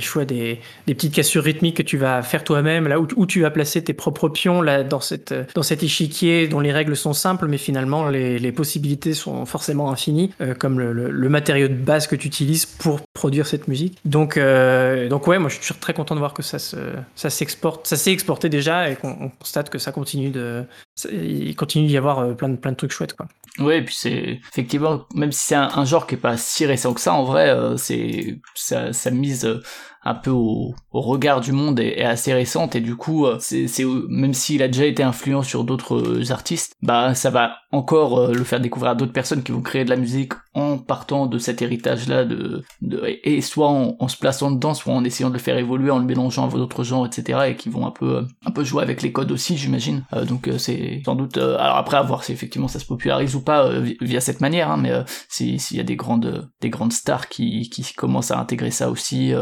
Speaker 2: choix des, petites cassures rythmiques que tu vas faire toi-même, là où, tu vas placer tes propres pions, là, dans, cette, cet échiquier dont les règles sont simples, mais finalement les, possibilités sont forcément infinies, euh, comme le matériau de base que tu utilises pour produire cette musique. Donc, euh, donc ouais, moi je suis très content de voir que ça se, ça s'exporte, ça s'est exporté déjà et qu'on on constate que ça continue de, il continue d'y avoir euh, plein de plein de trucs chouettes quoi.
Speaker 1: Ouais, et puis c'est effectivement, même si c'est un, genre qui est pas si récent que ça, en vrai, euh, c'est ça, mise un peu au, regard du monde est, assez récente et du coup, euh, c'est même s'il a déjà été influent sur d'autres euh, artistes, bah ça va encore euh, le faire découvrir à d'autres personnes qui vont créer de la musique en partant de cet héritage-là de, de et soit en, se plaçant dedans, soit en essayant de le faire évoluer, en le mélangeant à d'autres genres, etc. et qui vont un peu un peu jouer avec les codes aussi, j'imagine. Donc c'est sans doute alors après à voir si effectivement ça se popularise ou pas vi- via cette manière, hein, mais si- s'il y a des grandes des grandes stars qui qui commencent à intégrer ça aussi,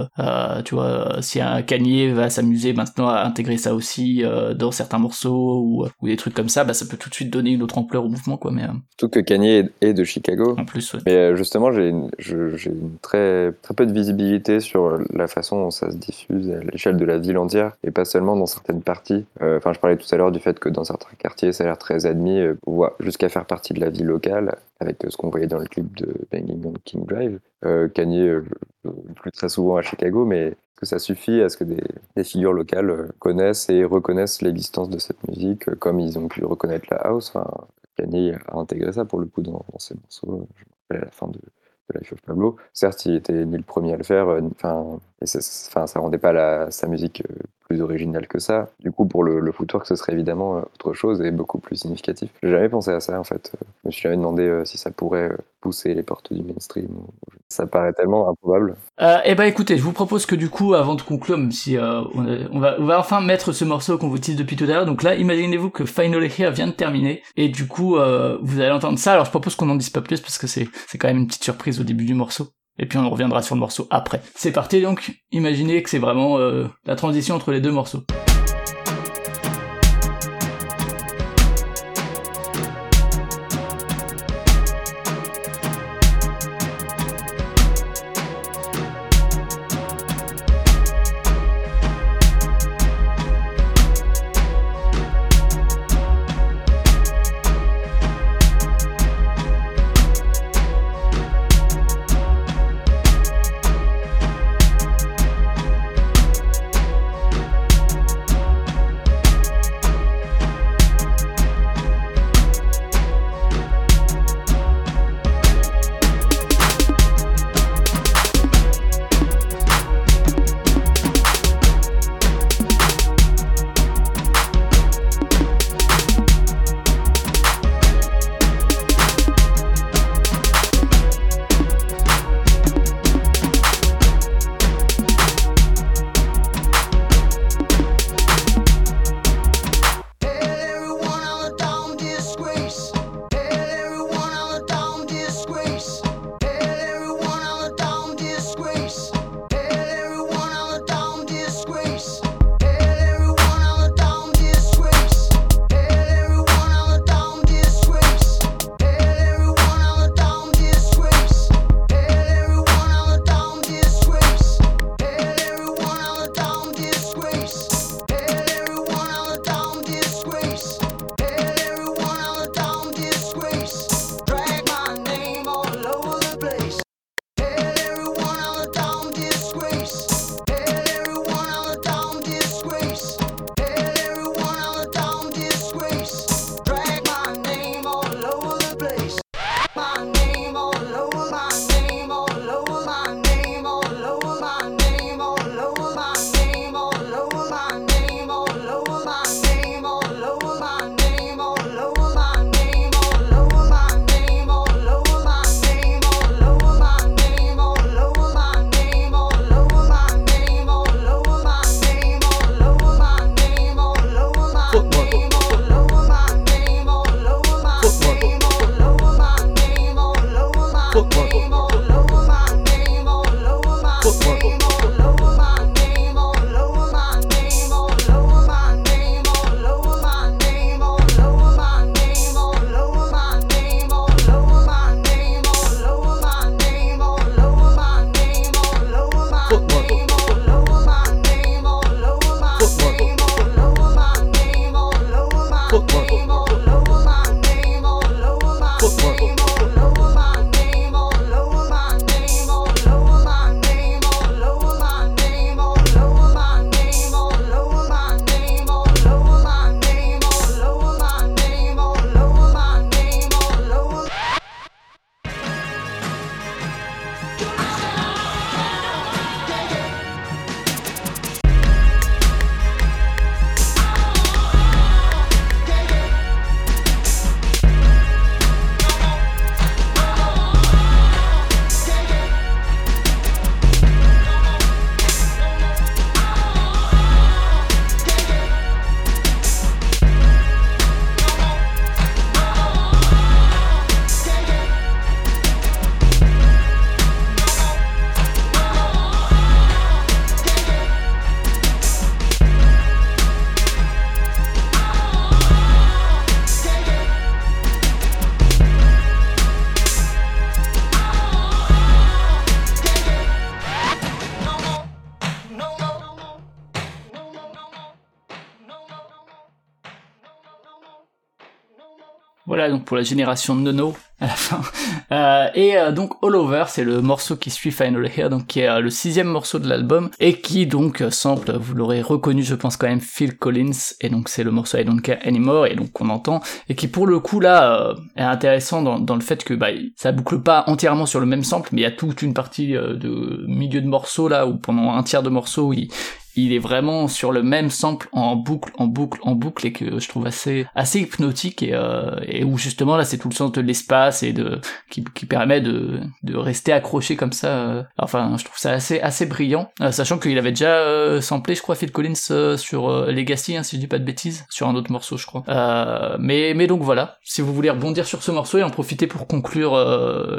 Speaker 1: euh, euh,
Speaker 6: tu vois, si un Kanye va s'amuser maintenant à intégrer ça aussi euh, dans certains morceaux ou, ou des trucs comme ça, bah ça peut tout de suite donner une autre ampleur au mouvement, quoi. Mais euh,
Speaker 3: Surtout que Kanye est- de Chicago.
Speaker 6: en plus, ouais.
Speaker 3: Mais euh, justement, j'ai une, une très, très peu de visibilité sur la façon dont ça se diffuse à l'échelle de la ville entière et pas seulement dans certaines parties. Euh, Enfin, je parlais tout à l'heure du fait que dans certains quartiers, ça a l'air très admis, euh, jusqu'à faire partie de la vie locale, avec euh, ce qu'on voyait dans le clip de Banging on King Drive. Euh, Kanye, euh, euh, plus très souvent à Chicago, mais est-ce que ça suffit à ce que des, figures locales euh, connaissent et reconnaissent l'existence de cette musique, euh, comme ils ont pu reconnaître la house? Enfin, Kanye a intégré ça pour le coup dans, ses morceaux. Je à la fin de, Life of Pablo. Certes, il était ni le premier à le faire, euh, enfin, et ça, ça rendait pas la, sa musique plus originale que ça. Du coup, pour le, le footwork, ce serait évidemment euh, autre chose et beaucoup plus significatif. J'ai jamais pensé à ça en fait. Euh, Je me suis jamais demandé euh, si ça pourrait pousser les portes du mainstream. Ça paraît tellement improbable.
Speaker 6: Eh ben écoutez, je vous propose que du coup, avant de conclure, même si euh, on, a- on va, on va enfin mettre ce morceau qu'on vous tease depuis tout à l'heure. Donc là, imaginez-vous que Final Here vient de terminer et du coup, euh, vous allez entendre ça. Alors je propose qu'on n'en dise pas plus parce que c'est c'est quand même une petite surprise au début du morceau. Et puis on reviendra sur le morceau après. C'est parti donc. Imaginez que c'est vraiment euh, la transition entre les deux morceaux.
Speaker 1: Pour la génération Nono à la fin. Euh, et euh, donc All Over, c'est le morceau qui suit Final Here, donc qui est euh, le sixième morceau de l'album et qui donc sample, vous l'aurez reconnu, je pense quand même Phil Collins et donc c'est le morceau I Don't Care Anymore et donc qu'on entend et qui pour le coup là est intéressant dans, dans le fait que bah ça boucle pas entièrement sur le même sample, mais il y a toute une partie de milieu de morceau là où pendant un tiers de morceau il il est vraiment sur le même sample en boucle, en boucle, en boucle et que je trouve assez assez hypnotique et, euh, et où justement là c'est tout le sens de l'espace et de qui, qui permet de, de rester accroché comme ça. euh. Enfin, je trouve ça assez assez brillant, euh, sachant qu'il avait déjà euh, samplé, je crois, Phil Collins euh, sur Legacy, hein, si je dis pas de bêtises, sur un autre morceau, je crois. Mais mais donc voilà, si vous voulez rebondir sur ce morceau et en profiter pour conclure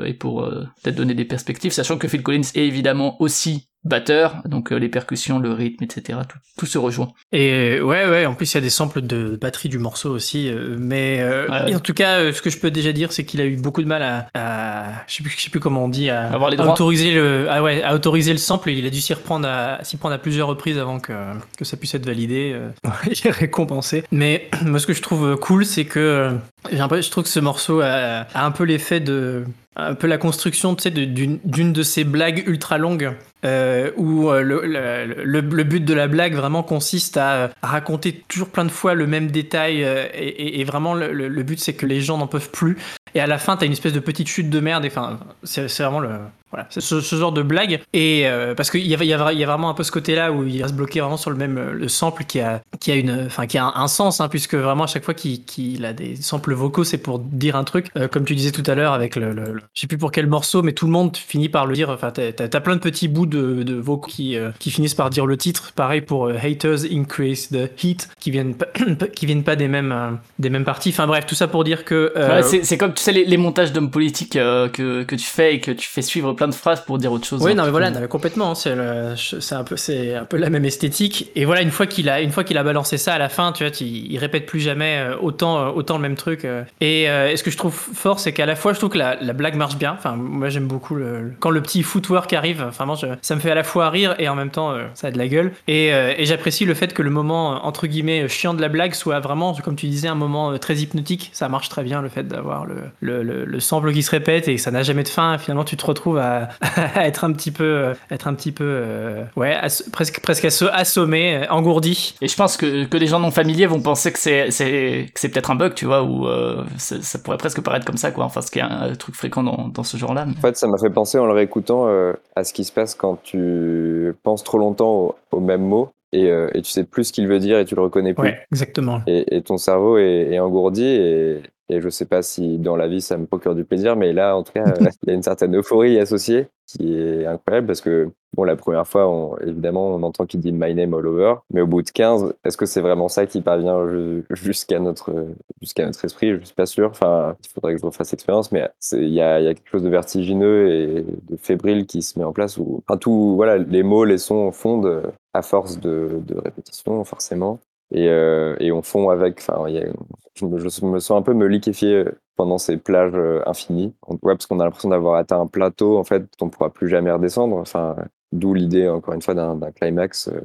Speaker 1: et pour peut-être donner des perspectives, sachant que Phil Collins est évidemment aussi batteur, donc euh, les percussions, le rythme, etc. Tout, tout se rejoint.
Speaker 2: Et ouais, ouais, en plus il y a des samples de batterie du morceau aussi. euh, mais euh,
Speaker 1: Ouais.
Speaker 2: en tout cas, euh, ce que je peux déjà dire, c'est qu'il a eu beaucoup de mal à, à- je, sais plus, je sais plus comment on dit, à,
Speaker 1: Avoir les
Speaker 2: à
Speaker 1: droits.
Speaker 2: autoriser le, ah ouais, à autoriser le sample. Il a dû s'y reprendre, à, s'y prendre à plusieurs reprises avant que, que ça puisse être validé euh, et récompensé. Mais moi, ce que je trouve cool, c'est que j'ai un peu- je trouve que ce morceau a, a un peu l'effet de un peu la construction tu sais, d'une d'une de ces blagues ultra longues euh, où euh, le, but de la blague vraiment consiste à, raconter toujours plein de fois le même détail euh, et, et- vraiment le, but c'est que les gens n'en peuvent plus. Et à la fin t'as une espèce de petite chute de merde enfin c'est vraiment le voilà ce, genre de blague. Et euh, parce qu'il y a, y, a, vraiment un peu ce côté là où il va se bloquer vraiment sur le même euh, le sample qui a qui a une enfin qui a un, sens hein, puisque vraiment à chaque fois qu'il a des samples vocaux c'est pour dire un truc. Euh, comme tu disais tout à l'heure avec le, le- le- je sais plus pour quel morceau mais tout le monde finit par le dire. Enfin t'as t'as plein de petits bouts de, de vocaux qui qui finissent par dire le titre. Pareil pour haters increase the heat qui viennent qui viennent pas des mêmes des mêmes parties. Enfin bref tout ça pour dire que
Speaker 1: c'est comme tu sais les, les montages d'hommes politiques que, que tu fais et que tu fais suivre plein de phrases pour dire autre chose.
Speaker 2: Oui,
Speaker 1: hein.
Speaker 2: non, mais voilà, non, mais complètement. hein, C'est un peu, c'est un peu la même esthétique. Et voilà, une fois qu'il a, une fois qu'il a balancé ça à la fin, tu vois, il, il répète plus jamais euh, autant, euh, autant le même truc. euh. Et, euh, et ce que je trouve fort, c'est qu'à la fois, je trouve que la, la blague marche bien. Enfin, moi, j'aime beaucoup le, le- quand le petit footwork arrive. Enfin, moi, je- ça me fait à la fois rire et en même temps, euh, ça a de la gueule. Et, euh, et j'apprécie le fait que le moment entre guillemets chiant de la blague soit vraiment, comme tu disais, un moment très hypnotique. Ça marche très bien le fait d'avoir le, le, le, le sample qui se répète et que ça n'a jamais de fin. Finalement, tu te retrouves à, à être un petit peu, euh, être un petit peu, euh, ouais, ass- presque, presque asso- assommé, euh, engourdi.
Speaker 1: Et je pense que, que les gens non familiers vont penser que c'est c'est que c'est peut-être un bug, tu vois, ou euh, ça, ça pourrait presque paraître comme ça, quoi. Enfin, ce qui est un, truc fréquent dans, dans ce genre-là. mais-
Speaker 3: En fait, ça m'a fait penser en le réécoutant euh, à ce qui se passe quand tu penses trop longtemps au, au même mot et, euh, et tu sais plus ce qu'il veut dire et tu le reconnais plus.
Speaker 2: Ouais, exactement.
Speaker 3: Et, et ton cerveau est, est engourdi et, et je sais pas si dans la vie ça me procure du plaisir, mais là en tout cas euh, il y a une certaine euphorie associée qui est incroyable parce que bon la première fois évidemment on entend qu'il dit my name all over, mais au bout de 15 est-ce que c'est vraiment ça qui parvient ju- jusqu'à notre jusqu'à notre esprit? Je suis pas sûr. Enfin il faudrait que je refasse l'expérience, mais il y a, y a quelque chose de vertigineux et de fébrile qui se met en place où enfin tout voilà les mots les sons fondent à force de répétition forcément et, euh, et on fond avec. Enfin, je, me, sens un peu me liquéfier pendant ces plages euh, infinies. Ouais, parce qu'on a l'impression d'avoir atteint un plateau en fait dont on pourra plus jamais redescendre. Enfin, d'où l'idée encore une fois d'un climax, euh,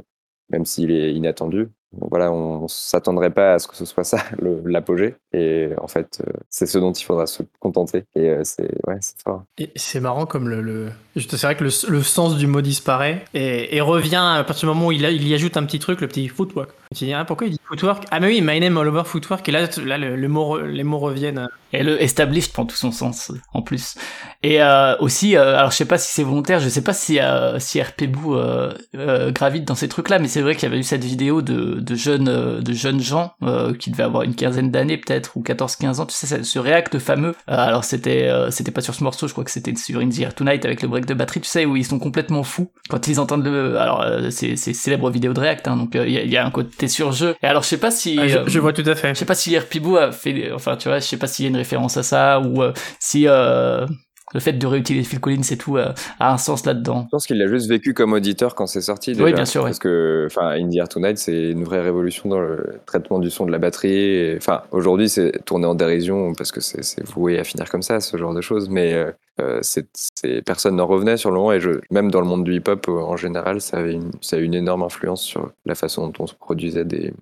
Speaker 3: même s'il est inattendu. Voilà, on, on s'attendrait pas à ce que ce soit ça l'apogée. Et en fait, euh, c'est ce dont il faudra se contenter. Et euh, c'est ouais, c'est fort.
Speaker 2: Et c'est marrant comme le. C'est vrai que le, sens du mot disparaît et, revient à partir du moment où il, a- il y ajoute un petit truc, le petit footwork. Tu dis, ah, pourquoi il dit footwork? Ah, mais oui, my name all over footwork. Et là, là le, le les mots reviennent.
Speaker 1: Et le established prend tout son sens euh, en plus. Et euh, aussi, euh, alors je sais pas si c'est volontaire, je sais pas si euh, si euh, euh, gravite dans ces trucs-là, mais c'est vrai qu'il y avait eu cette vidéo de, de jeunes euh, de jeunes gens euh, qui devaient avoir une quinzaine d'années peut-être ou 14-15 ans, tu sais ce- React fameux. Euh, alors c'était euh, c'était pas sur ce morceau, je crois que c'était sur In the Air Tonight avec le break de batterie, tu sais où ils sont complètement fous quand ils entendent le. Alors euh, c'est célèbre vidéo de React, hein, donc euh, il y, y a un côté surjeu. Et alors je sais pas si
Speaker 2: Ah, je,
Speaker 1: euh,
Speaker 2: je vois tout à fait.
Speaker 1: je sais pas si RPBoo a fait, enfin tu vois, je sais pas s'il y a une référence à ça ou euh, si euh, le fait de réutiliser Phil Collins et tout euh, a un sens là-dedans.
Speaker 3: Je pense qu'il l'a juste vécu comme auditeur quand c'est sorti. Déjà,
Speaker 1: Oui, bien sûr.
Speaker 3: Parce que, enfin, Indie Air Tonight, c'est une vraie révolution dans le traitement du son de la batterie. Et, Enfin, aujourd'hui, c'est tourné en dérision parce que c'est c'est voué à finir comme ça, ce genre de choses. Mais euh, euh, c'est, c'est- personne n'en revenait sur le moment et même dans le monde du hip-hop euh, en général, ça avait une, a eu une énorme influence sur la façon dont on se produisait des,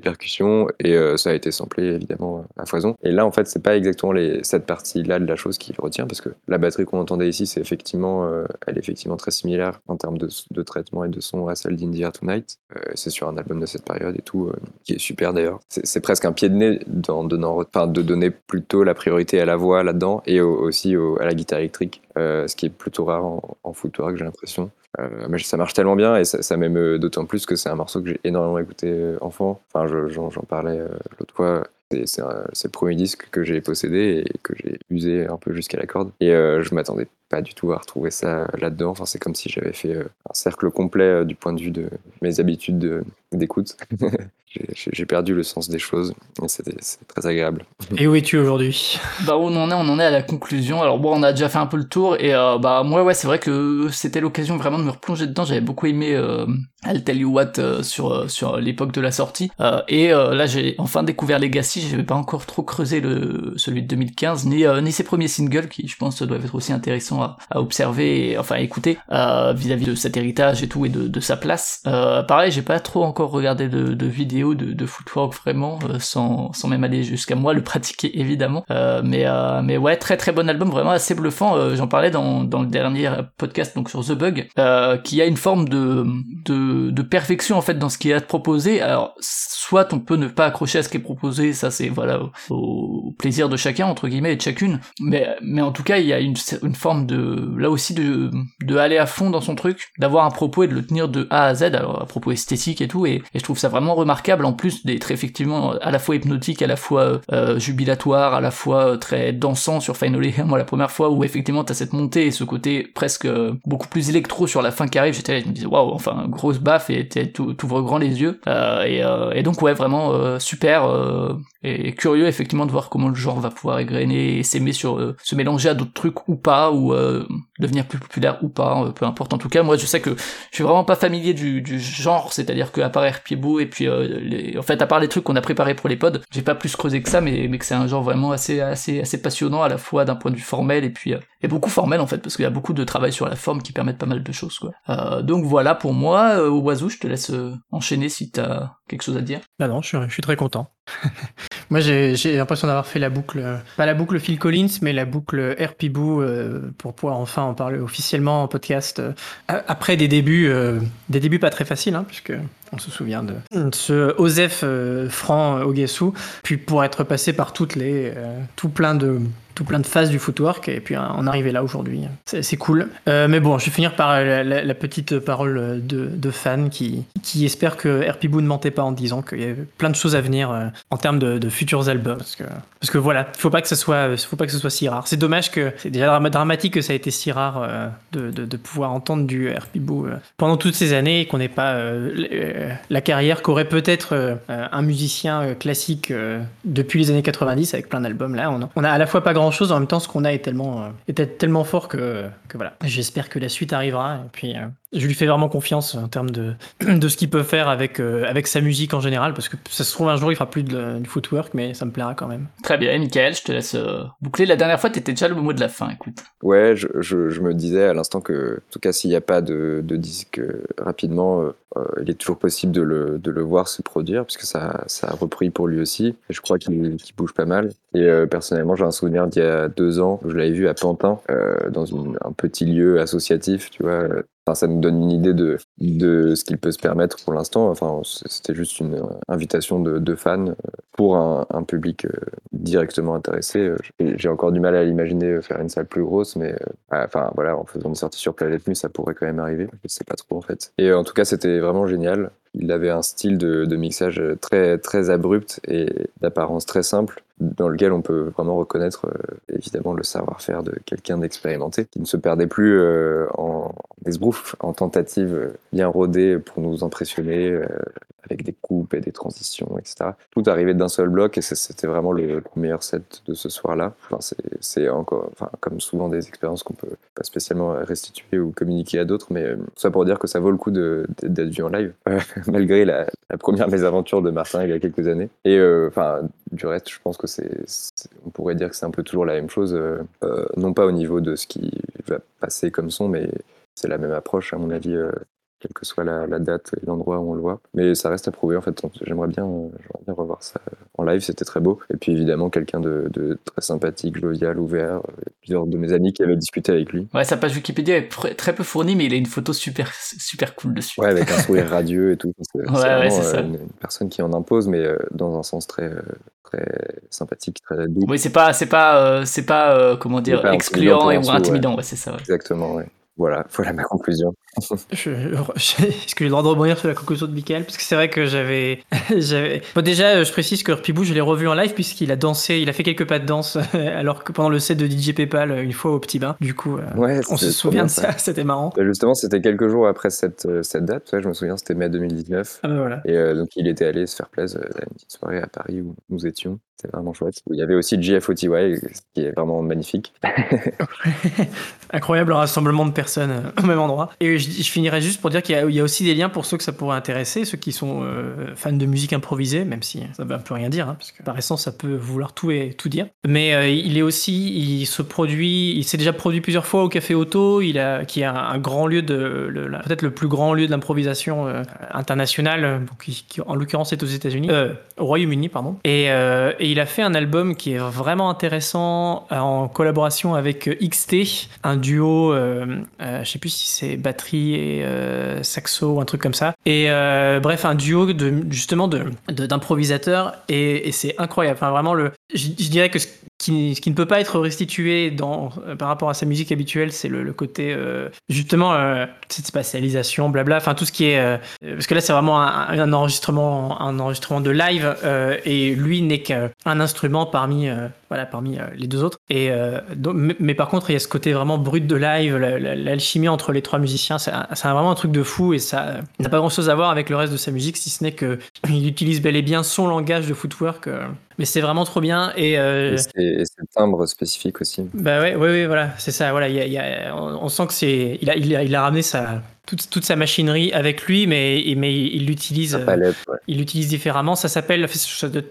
Speaker 3: percussions et euh, ça a été samplé évidemment à foison. Et là, en fait, c'est pas exactement cette partie-là de la chose qui retient parce que la batterie qu'on entendait ici, c'est effectivement, euh, elle est effectivement très similaire en termes de, de traitement et de son à celle d'India Tonight. C'est sur un album de cette période et tout, qui est super d'ailleurs. C'est, presque un pied de nez dans enfin, de donner plutôt la priorité à la voix là-dedans et au- aussi au- à la guitare électrique, euh, ce qui est plutôt rare en, footwork, j'ai l'impression. Euh, mais ça marche tellement bien et ça, ça m'émeut d'autant plus que c'est un morceau que j'ai énormément écouté euh, enfant. Enfin, je- j'en, parlais l'autre fois. C'est, le premier disque que j'ai possédé et que j'ai usé un peu jusqu'à la corde. Et je m'attendais pas du tout à retrouver ça là-dedans. Enfin, c'est comme si j'avais fait un cercle complet du point de vue de mes habitudes de- d'écoute. j'ai, j'ai- j'ai perdu le sens des choses et c'était, c'est très agréable.
Speaker 2: Et où es-tu aujourd'hui?
Speaker 1: Bah où on en est, on en est à la conclusion. Alors bon, on a déjà fait un peu le tour et euh, bah moi ouais, c'est vrai que c'était l'occasion vraiment de me replonger dedans. J'avais beaucoup aimé euh, I'll Tell You What euh, sur euh, sur l'époque de la sortie Euh, et euh, là j'ai enfin découvert Legacy. J'avais pas encore trop creusé le celui de 2015 ni euh, ni ses premiers singles qui je pense doivent être aussi intéressants à, à observer et enfin à écouter euh, vis-à-vis de cet héritage et tout et de, de sa place. Euh, pareil, j'ai pas trop encore regardé de, de vidéos de, footwork vraiment euh, sans sans même aller jusqu'à moi le pratiquer évidemment. Euh, mais euh, mais ouais, très très bon album, vraiment assez bluffant. J'en parlais dans dans le dernier podcast donc sur The Bug, qui a une forme de de perfection en fait dans ce qui est proposer. Alors soit on peut ne pas accrocher à ce qui est proposé, ça c'est voilà au, plaisir de chacun entre guillemets et de chacune. Mais mais en tout cas il y a une une forme de là aussi de de aller à fond dans son truc, d'avoir un propos et de le tenir de A à Z. Alors à propos esthétique et tout, et je trouve ça vraiment remarquable en plus d'être effectivement à la fois hypnotique, à la fois euh, jubilatoire, à la fois euh, très dansant sur Finally. Moi la première fois où effectivement t'as cette montée et ce côté presque euh, beaucoup plus électro sur la fin qui arrive, j'étais là, je me disais waouh, enfin grosse baffe et t'ouvres grand les yeux. Euh, et, euh, donc ouais vraiment euh, super euh, et curieux effectivement de voir comment le genre va pouvoir égrener et s'aimer sur euh, se mélanger à d'autres trucs ou pas ou euh, devenir plus populaire ou pas, euh, peu importe. En tout cas, moi je sais que je suis vraiment pas familier du, du genre, c'est-à-dire qu'à part Air Pied-Beau et puis euh, les... en fait à part les trucs qu'on a préparés pour les pods, j'ai pas plus creusé que ça, mais, mais que c'est un genre vraiment assez assez assez passionnant à la fois d'un point de vue formel et puis euh, et beaucoup formel en fait parce qu'il y a beaucoup de travail sur la forme qui permettent pas mal de choses quoi. Donc voilà pour moi, Oiseau, je te laisse enchaîner si t'as quelque chose à dire?
Speaker 2: Non, non, je suis, très content. Moi, j'ai l'impression d'avoir fait la boucle, euh, pas la boucle Phil Collins, mais la boucle Air Pibou euh, pour pouvoir enfin en parler officiellement en podcast. euh, après des débuts, euh, des débuts pas très faciles, hein, puisque on se souvient de ce Osef euh, Franc euh, Ogesu, puis pour être passé par toutes les, euh, tout plein de tout plein de phases du footwork et puis euh, en arriver là aujourd'hui. C'est cool. Euh, mais bon, je vais finir par euh, la, petite parole de, de fan qui, qui espère que RP Boo ne mentait pas en disant qu'il y avait plein de choses à venir euh, en termes de, futurs albums. Parce que, parce que voilà, il faut faut pas que ce soit si rare. C'est dommage que c'est déjà drama- dramatique que ça a été si rare euh, de, de, pouvoir entendre du RP Boo euh, pendant toutes ces années et qu'on n'ait pas euh, euh, la carrière qu'aurait peut-être euh, un musicien euh, classique euh, depuis les années 90 avec plein d'albums. Là, on a, on a à la fois pas grand chose, en même temps, ce qu'on a est tellement, euh, tellement fort que, voilà. J'espère que la suite arrivera. Puis, euh, je lui fais vraiment confiance en termes de, de ce qu'il peut faire avec, euh, avec sa musique en général, parce que ça se trouve un jour il fera plus de, du footwork, mais ça me plaira quand même.
Speaker 1: Très bien, Michael, je te laisse euh, boucler. La dernière fois, t'étais déjà le mot de la fin, écoute.
Speaker 3: Ouais, je, je, je me disais à l'instant que, en tout cas, s'il n'y a pas de, de disque euh, rapidement, euh, euh, il est toujours possible de le, de le voir se produire, puisque ça, ça a repris pour lui aussi. Et je crois qu'il bouge pas mal. Et euh, personnellement, j'ai un souvenir d'il y a deux ans, où je l'avais vu à Pantin, euh, dans une- un petit lieu associatif, tu vois. Enfin, ça nous donne une idée de, ce qu'il peut se permettre pour l'instant. Enfin, c'était juste une invitation de, fans euh, pour un, public euh, directement intéressé. Euh, J'ai encore du mal à l'imaginer faire une salle plus grosse, mais euh, enfin voilà, en faisant une sortie sur Planète Mu, ça pourrait quand même arriver. Je sais pas trop en fait. Et en tout cas, c'était vraiment génial. Il avait un style de, mixage très très abrupt et d'apparence très simple, dans lequel on peut vraiment reconnaître euh, évidemment le savoir-faire de quelqu'un d'expérimenté, qui ne se perdait plus euh, en esbrouf, en tentative bien rodée pour nous impressionner. euh, avec des coupes et des transitions, etc. Tout arrivait d'un seul bloc et c'était vraiment le, le meilleur set de ce soir-là. Enfin, c'est- encore, enfin, comme souvent des expériences qu'on peut pas spécialement restituer ou communiquer à d'autres, mais euh, ça pour dire que ça vaut le coup d'être vu en live, malgré la, première mésaventure de Martin il y a quelques années. Et euh, enfin, du reste, je pense que c'est, c'est- on pourrait dire que c'est un peu toujours la même chose, euh, euh, non pas au niveau de ce qui va passer comme son, mais c'est la même approche à mon avis, euh, quelle que soit la, la date et l'endroit où on le voit. Mais ça reste à prouver en fait. J'aimerais bien, revoir ça en live, c'était très beau. Et puis évidemment quelqu'un de, de très sympathique, jovial, ouvert. Plusieurs de mes amis qui avaient discuté avec lui.
Speaker 1: Ouais, sa page Wikipédia est très peu fournie, mais il a une photo super, super cool dessus.
Speaker 3: Ouais, avec un sourire radieux et tout. C'est
Speaker 1: Ouais,
Speaker 3: c'est
Speaker 1: ouais, ça.
Speaker 3: euh, une, une personne qui en impose, mais euh, dans un sens très, très sympathique, très doux.
Speaker 1: Oui, c'est pas, c'est pas, euh, c'est pas, euh, comment dire,
Speaker 3: pas
Speaker 1: excluant et ou intimidant, ouais, c'est ça.
Speaker 3: Exactement, ouais. Voilà, voilà ma conclusion.
Speaker 2: Je, je- Est-ce que j'ai le droit de rebondir sur la conclusion de Michael? Parce que c'est vrai que j'avais. j'avais... Bon, déjà, euh, je précise que Pibou, je l'ai revu en live puisqu'il a dansé, il a fait quelques pas de danse alors que pendant le set de DJ PayPal, euh, une fois au petit bain. Du coup, euh,
Speaker 3: Ouais,
Speaker 2: on se souvient de ça, c'était marrant.
Speaker 3: Bah, Justement, c'était quelques jours après cette, cette date. Ouais, je me souviens, c'était mai 2019.
Speaker 2: Ah bah voilà.
Speaker 3: Et euh, donc, il était allé se faire plaisir à une petite soirée à Paris où nous étions. C'était vraiment chouette. Il y avait aussi GFOTY, ce qui est vraiment magnifique.
Speaker 2: Incroyable rassemblement de personnes euh, au même endroit. Et je, je finirai juste pour dire qu'il y, a- aussi des liens pour ceux que ça pourrait intéresser, ceux qui sont euh, fans de musique improvisée, même si ça veut un peu rien dire, hein, parce que par essence ça peut vouloir tout et tout dire. Mais euh, il est aussi, il se produit, il s'est déjà produit plusieurs fois au Café Auto, qui est un, grand lieu de, peut-être le plus grand lieu de l'improvisation internationale, qui, en l'occurrence est aux États-Unis, au Royaume-Uni, pardon. Et, et il a fait un album qui est vraiment intéressant euh, en collaboration avec euh, XT, un duo, euh, euh, je sais plus si c'est batterie et euh, saxo ou un truc comme ça. Et bref, un duo de justement de de- d'improvisateurs et, c'est incroyable. Enfin vraiment le, je, dirais que qui, ce qui ne peut pas être restitué dans, euh, par rapport à sa musique habituelle, c'est le, le côté euh, justement euh, cette spatialisation, blabla, enfin tout ce qui est euh, parce que là c'est vraiment un, un enregistrement, un enregistrement de live euh, et lui n'est qu'un instrument parmi euh, voilà parmi les deux autres. Et donc- mais, mais par contre il y a ce côté vraiment brut de live, la- la- l'alchimie entre les trois musiciens, c'est vraiment un truc de fou et ça n'a pas grand chose à voir avec le reste de sa musique si ce n'est que il utilise bel et bien son langage de footwork. Mais c'est vraiment trop bien et euh,
Speaker 3: Et c'est le timbre spécifique aussi.
Speaker 2: bah ouais, ouais, ouais, voilà, c'est ça. Voilà, il y a- y a- on, on sent que c'est, il a, il a, il a ramené sa, toute, toute sa machinerie avec lui, mais, mais il l'utilise,
Speaker 3: ouais.
Speaker 2: il l'utilise différemment. Ça s'appelle,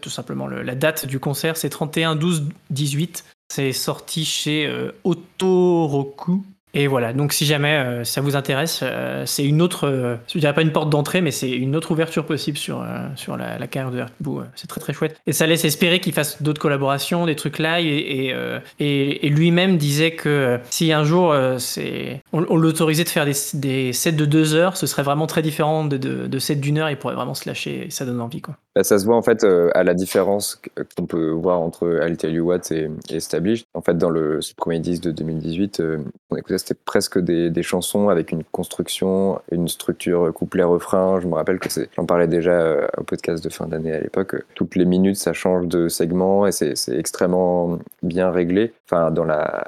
Speaker 2: tout simplement le- la date du concert, c'est 31 12 18. C'est sorti chez euh, Otoroku. Et voilà, donc si jamais euh, ça vous intéresse, euh, c'est une autre, euh, je dirais pas une porte d'entrée, mais c'est une autre ouverture possible sur, euh, sur la, la carrière de Hercule. Euh, C'est très très chouette. Et ça laisse espérer qu'il fasse d'autres collaborations, des trucs live. Et, et, euh, et- et lui-même disait que si un jour c'est, on, on l'autorisait de faire des, des sets de deux heures, ce serait vraiment très différent de, de, de sets d'une heure. Il pourrait vraiment se lâcher et ça donne envie. Quoi.
Speaker 3: Bah, ça se voit en fait euh, à la différence que- qu'on peut voir entre I'll Tell You What et, Established. En fait, dans le premier disque de 2018, euh, on écoutait, c'était presque des, chansons avec une construction, une structure couplet-refrain. Je me rappelle que j'en parlais déjà euh, au podcast de fin d'année à l'époque. euh, Toutes les minutes, ça change de segment et c'est, extrêmement bien réglé. Enfin, dans la,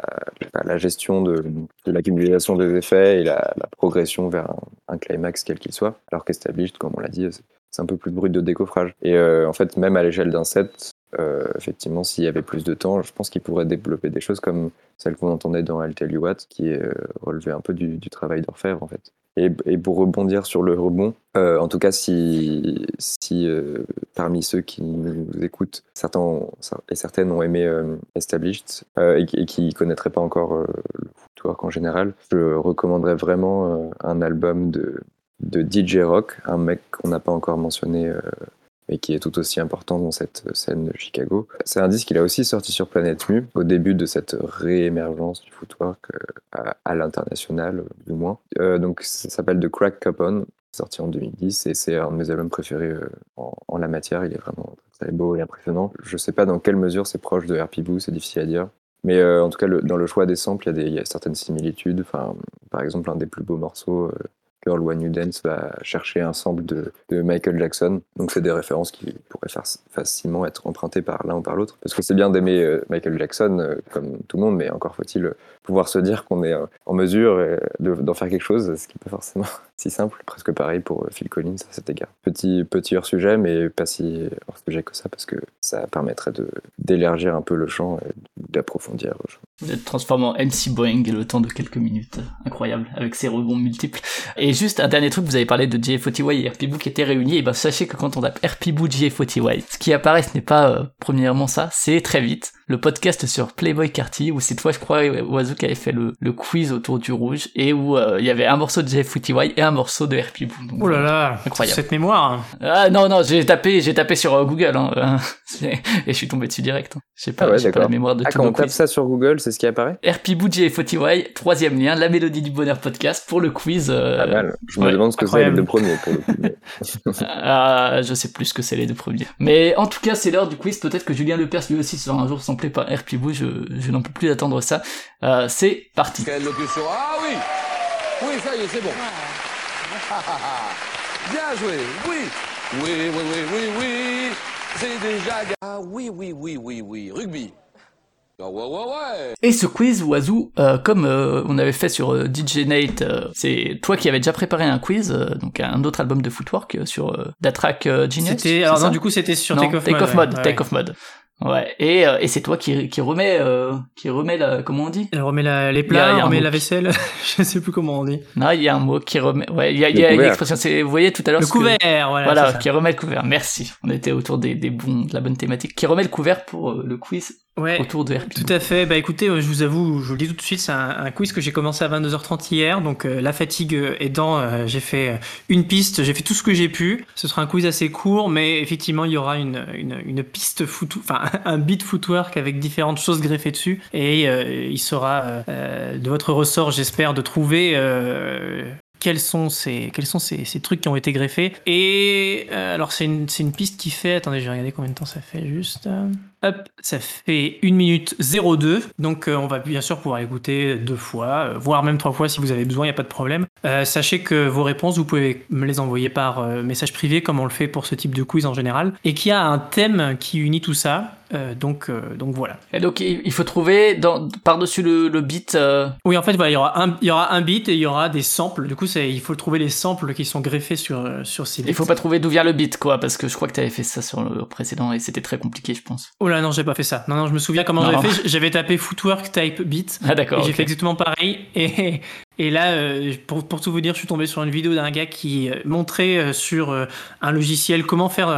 Speaker 3: gestion de, l'accumulation des effets et la, progression vers un, un climax quel qu'il soit. Alors qu'Established, comme on l'a dit, c'est c'est un peu plus brut de décoffrage. Et euh, en fait, même à l'échelle d'un set, euh, effectivement, s'il y avait plus de temps, je pense qu'il pourrait développer des choses comme celle qu'on entendait dans I'll qui est euh, relevé un peu du, travail d'orfèvre, en fait. Et, pour rebondir sur le rebond, euh, en tout cas, si, si parmi ceux qui nous écoutent, certains et certaines ont aimé Established et, qui- et qui connaîtraient pas encore le footwork en général, je recommanderais vraiment un album de, de DJ Rock, un mec qu'on n'a pas encore mentionné, euh, mais qui est tout aussi important dans cette scène de Chicago. C'est un disque qu'il a aussi sorti sur Planète Mu, au début de cette réémergence du footwork euh, à, l'international, du moins. Euh, donc ça s'appelle The Crack Capone, sorti en 2010, et c'est un de mes albums préférés euh, en, en la matière. Il est vraiment très beau et impressionnant. Je sais pas dans quelle mesure c'est proche de RP Boo, c'est difficile à dire. Mais en tout cas, dans le choix des samples, il y, a certaines similitudes. Enfin, par exemple, un des plus beaux morceaux, Girl When You Dance, va chercher un sample de, Michael Jackson. Donc, c'est des références qui pourraient faire facilement être empruntées par l'un ou par l'autre. Parce que c'est bien d'aimer euh, Michael Jackson, euh, comme tout le monde, mais encore faut-il pouvoir se dire qu'on est euh, en mesure euh, de- d'en faire quelque chose, ce qui n'est pas forcément si simple. Presque pareil pour euh, Phil Collins à cet égard. Petit, petit hors sujet, mais pas si hors sujet que ça, parce que ça permettrait d'élargir un peu le champ et d'approfondir le champ.
Speaker 1: Vous êtes transformé en MC Boeing le temps de quelques minutes. Incroyable, avec ses rebonds multiples. Et juste un dernier truc, vous avez parlé de JF40Y et RPBoo qui étaient réunis, et ben sachez que quand on tape RPBoo JF40Y, ce qui apparaît, ce n'est pas premièrement ça, c'est très vite le podcast sur Playboy Carty, où cette fois je crois Oiseau qui avait fait le, le quiz autour du rouge, et où euh, il y avait un morceau de JF40Y et un morceau de RPBoo. Donc,
Speaker 2: Oh là là,
Speaker 1: Incroyable.
Speaker 2: cette mémoire. hein.
Speaker 1: Ah non non, j'ai tapé j'ai tapé sur euh, Google hein, et je suis tombé dessus direct. hein. J'ai pas,
Speaker 3: Ah ouais,
Speaker 1: pas la mémoire de
Speaker 3: Ah,
Speaker 1: tous
Speaker 3: quand on tape
Speaker 1: quiz.
Speaker 3: ça sur Google, c'est ce qui apparaît
Speaker 1: RPBoo JF40Y, troisième lien, la mélodie du bonheur podcast pour le quiz. euh,
Speaker 3: Pas mal. Je me
Speaker 1: ouais,
Speaker 3: demande ce que c'est les deux premiers pour le mais-
Speaker 1: Ah, je sais plus ce que c'est les deux premiers. Mais en tout cas, c'est l'heure du quiz. Peut-être que Julien Lepers lui aussi sera un jour samplé par RPBoo. Je, je n'en peux plus attendre ça. Euh, c'est parti.
Speaker 7: Quelle locution Ah oui Oui, ça y est, c'est bon. Bien joué, oui. Oui, oui, oui, oui, oui. C'est déjà... Ah oui, oui, oui, oui, oui. Rugby. Ah ouais, ouais, ouais.
Speaker 1: Et ce quiz, Oiseau, euh, comme euh, on avait fait sur euh, DJ Nate, euh, c'est toi qui avais déjà préparé un quiz, euh, donc un autre album de Footwork euh, sur euh, Datrack euh, Genius.
Speaker 2: C'était, alors non, du coup, c'était sur
Speaker 1: Non,
Speaker 2: Take Off Mode. ouais.
Speaker 1: Take Off Mode. Ouais. Et, euh, et c'est toi qui, qui remet, euh, qui remet la, comment on dit?
Speaker 2: Elle remet la- les
Speaker 1: Il y a-
Speaker 2: plats,
Speaker 1: il y a un
Speaker 2: remet la
Speaker 1: qui-
Speaker 2: vaisselle. je sais plus comment on dit.
Speaker 1: Non, il y a un mot qui remet. Ouais, il y a, il y a une
Speaker 3: couvert.
Speaker 1: expression. C'est, vous voyez tout à l'heure.
Speaker 2: Le
Speaker 1: ce que-
Speaker 2: couvert, voilà.
Speaker 1: Voilà, qui remet le couvert. Merci. On était autour des, des bons, de la bonne thématique. Qui remet le couvert pour euh, le quiz
Speaker 2: Ouais.
Speaker 1: autour de.
Speaker 2: Tout à fait. Bah écoutez, euh, je vous avoue, je vous le dis tout de suite, c'est un, un quiz que j'ai commencé à 22h30 hier. Donc euh, la fatigue euh, aidant, euh, j'ai fait une piste, j'ai fait tout ce que j'ai pu. Ce sera un quiz assez court, mais effectivement, il y aura une, une, une piste foot, enfin un beat footwork avec différentes choses greffées dessus. Et euh, il sera de votre ressort, j'espère, de trouver. euh, quels sont ces quels sont ces, ces trucs qui ont été greffés et euh, alors c'est une, c'est une piste qui fait attendez je vais regarder combien de temps ça fait juste Hop, ça fait 1 minute 02. Donc euh, on va bien sûr pouvoir écouter deux fois, euh, voire même trois fois si vous avez besoin, il n'y a pas de problème. Euh, sachez que vos réponses, vous pouvez me les envoyer par message privé comme on le fait pour ce type de quiz en général. Et qu'il y a un thème qui unit tout ça. Euh, donc, euh, donc voilà.
Speaker 1: Et donc, il faut trouver dans, par-dessus le, le beat, euh,
Speaker 2: Oui, en fait, voilà, il, y aura un, il y aura un beat et il y aura des samples. Du coup, il faut trouver les samples qui sont greffés sur, sur ces beats.
Speaker 1: il faut pas trouver d'où vient le beat, quoi, parce que je crois que t'avais fait ça sur le précédent et c'était très compliqué, je pense.
Speaker 2: Oh là, non, j'ai pas fait ça. Non, non, je me souviens comment j'avais fait. J'avais tapé footwork type beat.
Speaker 1: Ah, d'accord.
Speaker 2: Et j'ai fait exactement pareil. Et, et là, euh, pour, pour tout vous dire, je suis tombé sur une vidéo d'un gars qui euh, montrait euh, sur un logiciel comment faire,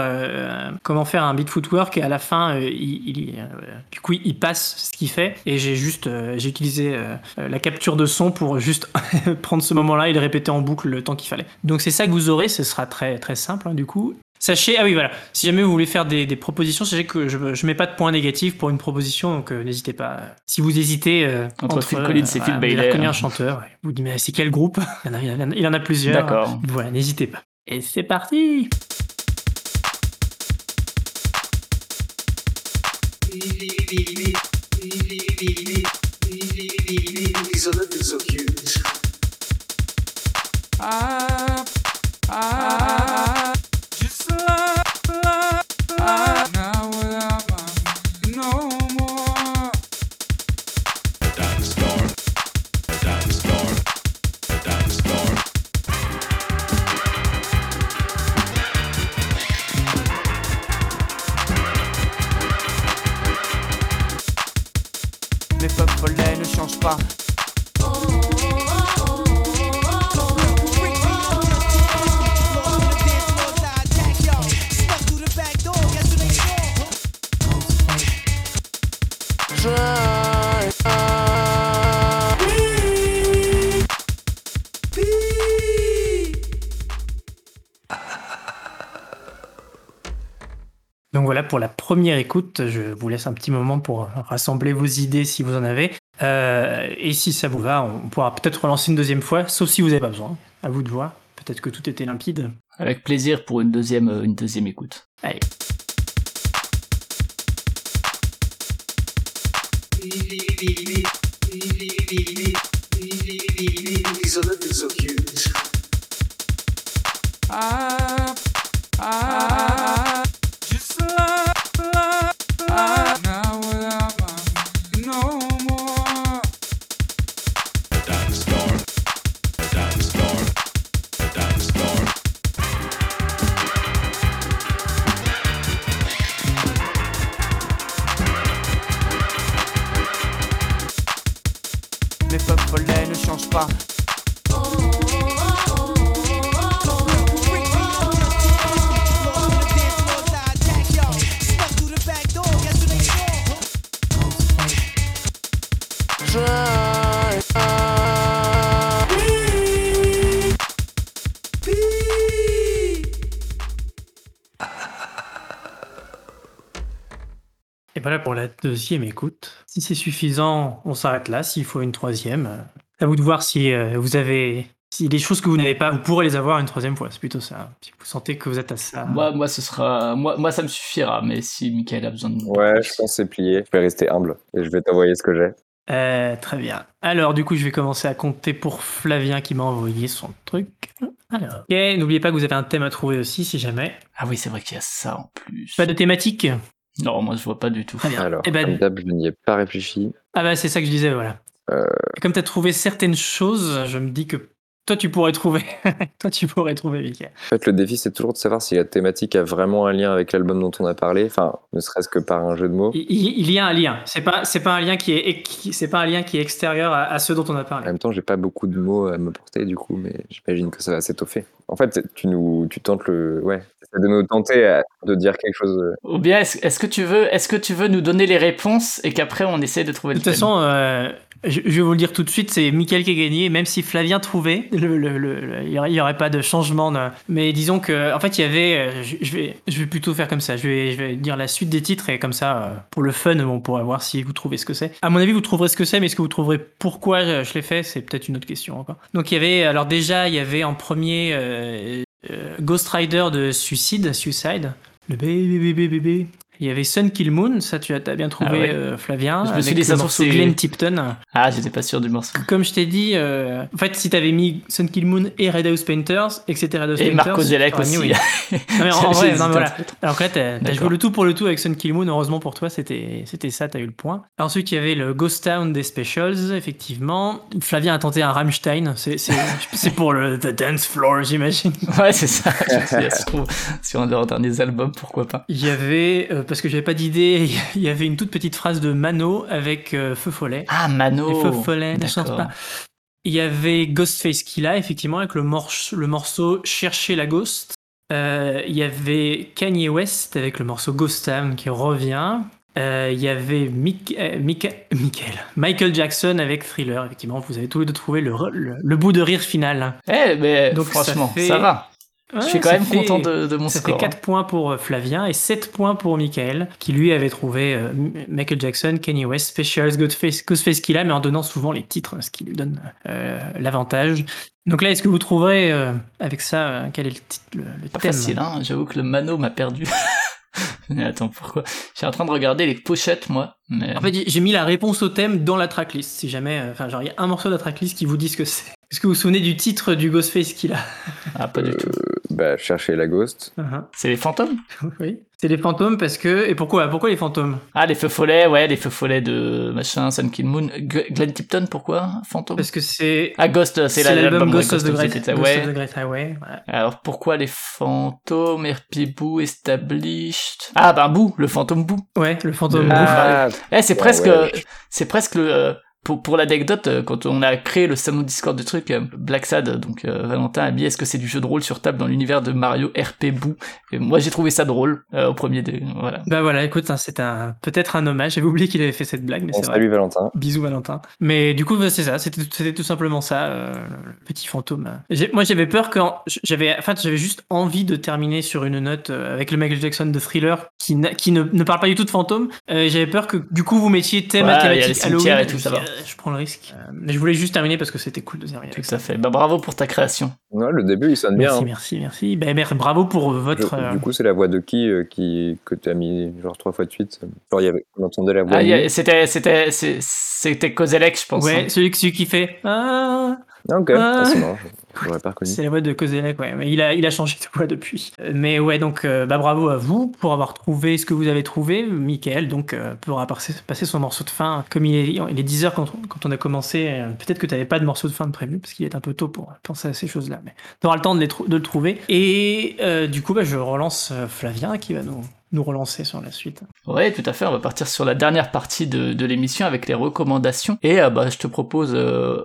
Speaker 2: comment faire un beat footwork. Et à la fin, il, il- du coup, il passe ce qu'il fait. Et j'ai juste, j'ai utilisé la capture de son pour juste prendre ce moment-là et le répéter en boucle le temps qu'il fallait. Donc c'est ça que vous aurez. Ce sera très, très simple, hein, du coup. Sachez, ah oui, voilà, si jamais vous voulez faire des, des propositions, sachez que je ne mets pas de points négatifs pour une proposition, donc euh, n'hésitez pas. Si vous hésitez euh,
Speaker 1: Entre Phil Collins et Phil
Speaker 2: vous avez
Speaker 1: Bailey,
Speaker 2: reconnu
Speaker 1: hein.
Speaker 2: un chanteur, vous dites, mais c'est quel groupe? Il y, en a, il y en a- il y en a plusieurs.
Speaker 1: D'accord.
Speaker 2: Voilà, n'hésitez pas. Et c'est parti première écoute. Je vous laisse un petit moment pour rassembler vos idées si vous en avez. Euh, et si ça vous va, on pourra peut-être relancer une deuxième fois, sauf si vous n'avez pas besoin. À vous de voir. Peut-être que tout était limpide.
Speaker 1: Avec plaisir pour une deuxième, euh, une deuxième écoute.
Speaker 2: Allez. Deuxième écoute. Si c'est suffisant, on s'arrête là. S'il faut une troisième, euh, à vous de voir si euh, vous avez. Si des choses que vous n'avez pas, vous pourrez les avoir une troisième fois. C'est plutôt ça. Si vous sentez que vous êtes à ça.
Speaker 1: Moi, moi, ce sera, moi, moi, ça me suffira. Mais si Michael a besoin de
Speaker 3: Ouais, je pense que c'est plié. Je vais rester humble et je vais t'envoyer ce que j'ai.
Speaker 2: Euh, très bien. Alors, du coup, je vais commencer à compter pour Flavien qui m'a envoyé son truc. Alors. Ok, n'oubliez pas que vous avez un thème à trouver aussi, si jamais.
Speaker 1: Ah oui, c'est vrai qu'il y a ça en plus.
Speaker 2: Pas de thématique?
Speaker 1: Non, moi, je vois pas du tout.
Speaker 2: Bien.
Speaker 3: Alors,
Speaker 2: Eh ben-
Speaker 3: comme d'hab, je n'y ai pas réfléchi.
Speaker 2: Ah bah, c'est ça que je disais, voilà.
Speaker 3: Euh.
Speaker 2: Comme tu as trouvé certaines choses, je me dis que toi, tu pourrais trouver. toi, tu pourrais trouver, Mickaël.
Speaker 3: En fait, le défi, c'est toujours de savoir si la thématique a vraiment un lien avec l'album dont on a parlé. Enfin, ne serait-ce que par un jeu de mots.
Speaker 2: Il, y a un lien. C'est pas, c'est pas un lien qui est, c'est pas un lien qui est extérieur à, à ceux dont on a
Speaker 3: En
Speaker 2: parlé.
Speaker 3: même temps, j'ai pas beaucoup de mots à me porter du coup, mais j'imagine que ça va s'étoffer. En fait, tu nous, tu tentes le, ouais, c'est de nous tenter à- de dire quelque chose. euh,
Speaker 1: Ou bien, est-ce est-ce que tu veux, est-ce que tu veux nous donner les réponses et qu'après on essaie de trouver
Speaker 2: De toute façon, euh, je, je vais vous le dire tout de suite, c'est Mickaël qui a gagné, même si Flavien trouvait, il n'y aurait, pas de changement. mais disons que, en fait, il y avait, euh, je, vais, plutôt faire comme ça. Je vais, dire la suite des titres et comme ça, euh, pour le fun, on pourra voir si vous trouvez ce que c'est. À mon avis, vous trouverez ce que c'est, mais est-ce que vous trouverez pourquoi je, l'ai fait C'est peut-être une autre question encore. Donc il y avait, alors déjà, il y avait en premier euh, Ghost Rider de Suicide, Suicide, le bébé bébé bébé. Il y avait Sun Kill Moon, ça tu as bien trouvé,
Speaker 1: Ah ouais.
Speaker 2: euh, Flavien.
Speaker 1: Je me suis dit, ça
Speaker 2: morceau Glenn Tipton.
Speaker 1: Ah, j'étais pas sûr du morceau.
Speaker 2: Comme je t'ai dit, euh, en fait, si t'avais mis Sun Kill Moon et Red House Painters, et que c'était Red House
Speaker 1: Et
Speaker 2: Painters,
Speaker 1: Marco
Speaker 2: mis
Speaker 1: aussi.
Speaker 2: oui. Non, mais en, vrai, non, mais voilà. Alors là, t'as t'as joué le tout pour le tout avec Sun Kill Moon. Heureusement pour toi, c'était ça, t'as eu le point. Ensuite, il y avait le Ghost Town des Specials, effectivement. Flavien a tenté un Rammstein. C'est pour le The Dance Floor, j'imagine.
Speaker 1: Ouais, c'est ça. Je me suis dit, un de leurs derniers albums, pourquoi pas.
Speaker 2: Il y avait, euh, parce que j'avais pas d'idée, il y avait une toute petite phrase de Mano avec euh, Feu Follet.
Speaker 1: Ah, Mano.
Speaker 2: Les feux follets ne
Speaker 1: D'accord.
Speaker 2: pas. Il y avait Ghostface Killa, effectivement, avec le, morche- le morceau Chercher la Ghost. Euh, il y avait Kanye West avec le morceau Ghost Town qui revient. Euh, il y avait Mick- euh, Mick- Michael, Michael Jackson avec Thriller. Effectivement, vous avez tous les deux trouvé le, le, le bout de rire final.
Speaker 1: Eh, mais
Speaker 2: Donc, ça
Speaker 1: franchement, ça,
Speaker 2: fait-
Speaker 1: va. Je suis quand
Speaker 2: ça
Speaker 1: même
Speaker 2: fait-
Speaker 1: content de, de mon
Speaker 2: Ça
Speaker 1: score.
Speaker 2: fait 4 points pour euh, Flavien et 7 points pour Michael, qui lui avait trouvé euh, Michael Jackson, Kanye West, Specials, Ghostface, Ghostface Killa, mais en donnant souvent les titres, ce qui lui donne euh, l'avantage. Donc là, est-ce que vous trouverez euh, avec ça quel est le, titre, le, le
Speaker 1: Pas
Speaker 2: thème
Speaker 1: facile, hein. J'avoue que le Mano m'a perdu. mais attends, pourquoi? Je suis en train de regarder les pochettes, moi. Mais...
Speaker 2: En fait, j'ai mis la réponse au thème dans la tracklist, si jamais. Enfin, genre, il y a un morceau de la tracklist qui vous dit ce que c'est. Est-ce que vous vous souvenez du titre du Ghostface Killa
Speaker 1: Ah, pas du
Speaker 3: euh,
Speaker 1: tout.
Speaker 3: bah, chercher la ghost.
Speaker 2: Uh-huh.
Speaker 1: C'est les fantômes?
Speaker 2: Oui. C'est les fantômes parce que. Et pourquoi Pourquoi les fantômes?
Speaker 1: Ah, les feux follets, ouais, les feux follets de machin, Sun Kill Moon. G- Glenn Tipton, pourquoi? Fantôme?
Speaker 2: Parce que c'est.
Speaker 1: Ah, Ghost, c'est
Speaker 2: C'est
Speaker 1: la-
Speaker 2: l'album
Speaker 1: ouais,
Speaker 2: Ghost of the Great,
Speaker 1: City,
Speaker 2: Ghost
Speaker 1: ouais.
Speaker 2: of the Great Highway. voilà.
Speaker 1: Alors pourquoi les fantômes, RP Boo, Established Ah bah Boo, le fantôme Boo.
Speaker 2: Ouais, le fantôme.
Speaker 1: Ah, Eh, c'est
Speaker 3: Ouais,
Speaker 1: presque,
Speaker 3: ouais.
Speaker 1: c'est presque le, euh, pour, pour l'anecdote, euh, quand on a créé le salon Discord de trucs, euh, Black Sad, donc euh, Valentin a dit est-ce que c'est du jeu de rôle sur table dans l'univers de Mario RP Boo Et moi j'ai trouvé ça drôle euh, au premier dé, voilà.
Speaker 2: Bah voilà, écoute, hein, c'est un peut-être un hommage. J'avais oublié qu'il avait fait cette blague, mais
Speaker 3: On
Speaker 2: c'est vrai.
Speaker 3: salue Valentin.
Speaker 2: Bisous Valentin. Mais du coup, bah, c'est ça. C'était c'était tout simplement ça, euh, le petit fantôme. J'ai- Moi, j'avais peur que j'avais, enfin, j'avais juste envie de terminer sur une note euh, avec le Michael Jackson de Thriller qui, n'a- qui ne, ne parle pas du tout de fantôme. Euh, j'avais peur que du coup vous mettiez thème
Speaker 1: Ouais,
Speaker 2: à
Speaker 1: il y a les
Speaker 2: thématique
Speaker 1: cimetières
Speaker 2: Halloween.
Speaker 1: et tout, ça va.
Speaker 2: Euh, je prends le risque. Euh, mais je voulais juste terminer parce que c'était cool de terminer.
Speaker 1: Tout à fait. Bah bravo pour ta création.
Speaker 3: Ouais, le début, il sonne bien.
Speaker 2: Merci,
Speaker 3: hein.
Speaker 2: merci, merci. Ben, mer- bravo pour euh, votre.
Speaker 3: Je-
Speaker 2: euh,
Speaker 3: Du coup, c'est la voix de qui, euh, qui que tu as mis genre trois fois de suite? Genre, il y avait, on entendait la voix.
Speaker 1: Ah, c'était, c'était, c'est- c'était Kozelek, je pense.
Speaker 2: ouais,
Speaker 1: hein.
Speaker 2: celui, celui qui fait. Ah,
Speaker 3: ok,
Speaker 2: Ah.
Speaker 3: Ah, c'est marrant, pas reconnu.
Speaker 2: C'est la voix de Kozelek, ouais. Mais il a, il a changé de voix depuis. Euh, Mais ouais, donc euh, bah, bravo à vous pour avoir trouvé ce que vous avez trouvé. Michael, donc, euh, pourra passer, son morceau de fin. Comme il est, il est 10 heures quand, on- quand on a commencé, euh, peut-être que tu n'avais pas de morceau de fin de prévu, parce qu'il est un peu tôt pour penser à ces choses-là. Mais tu auras le temps de, les de le trouver. Et du coup, bah, je relance Flavien qui va nous, nous relancer sur la suite.
Speaker 1: Ouais, tout à fait. On va partir sur la dernière partie de, de l'émission avec les recommandations. Et euh, bah, je te propose, euh,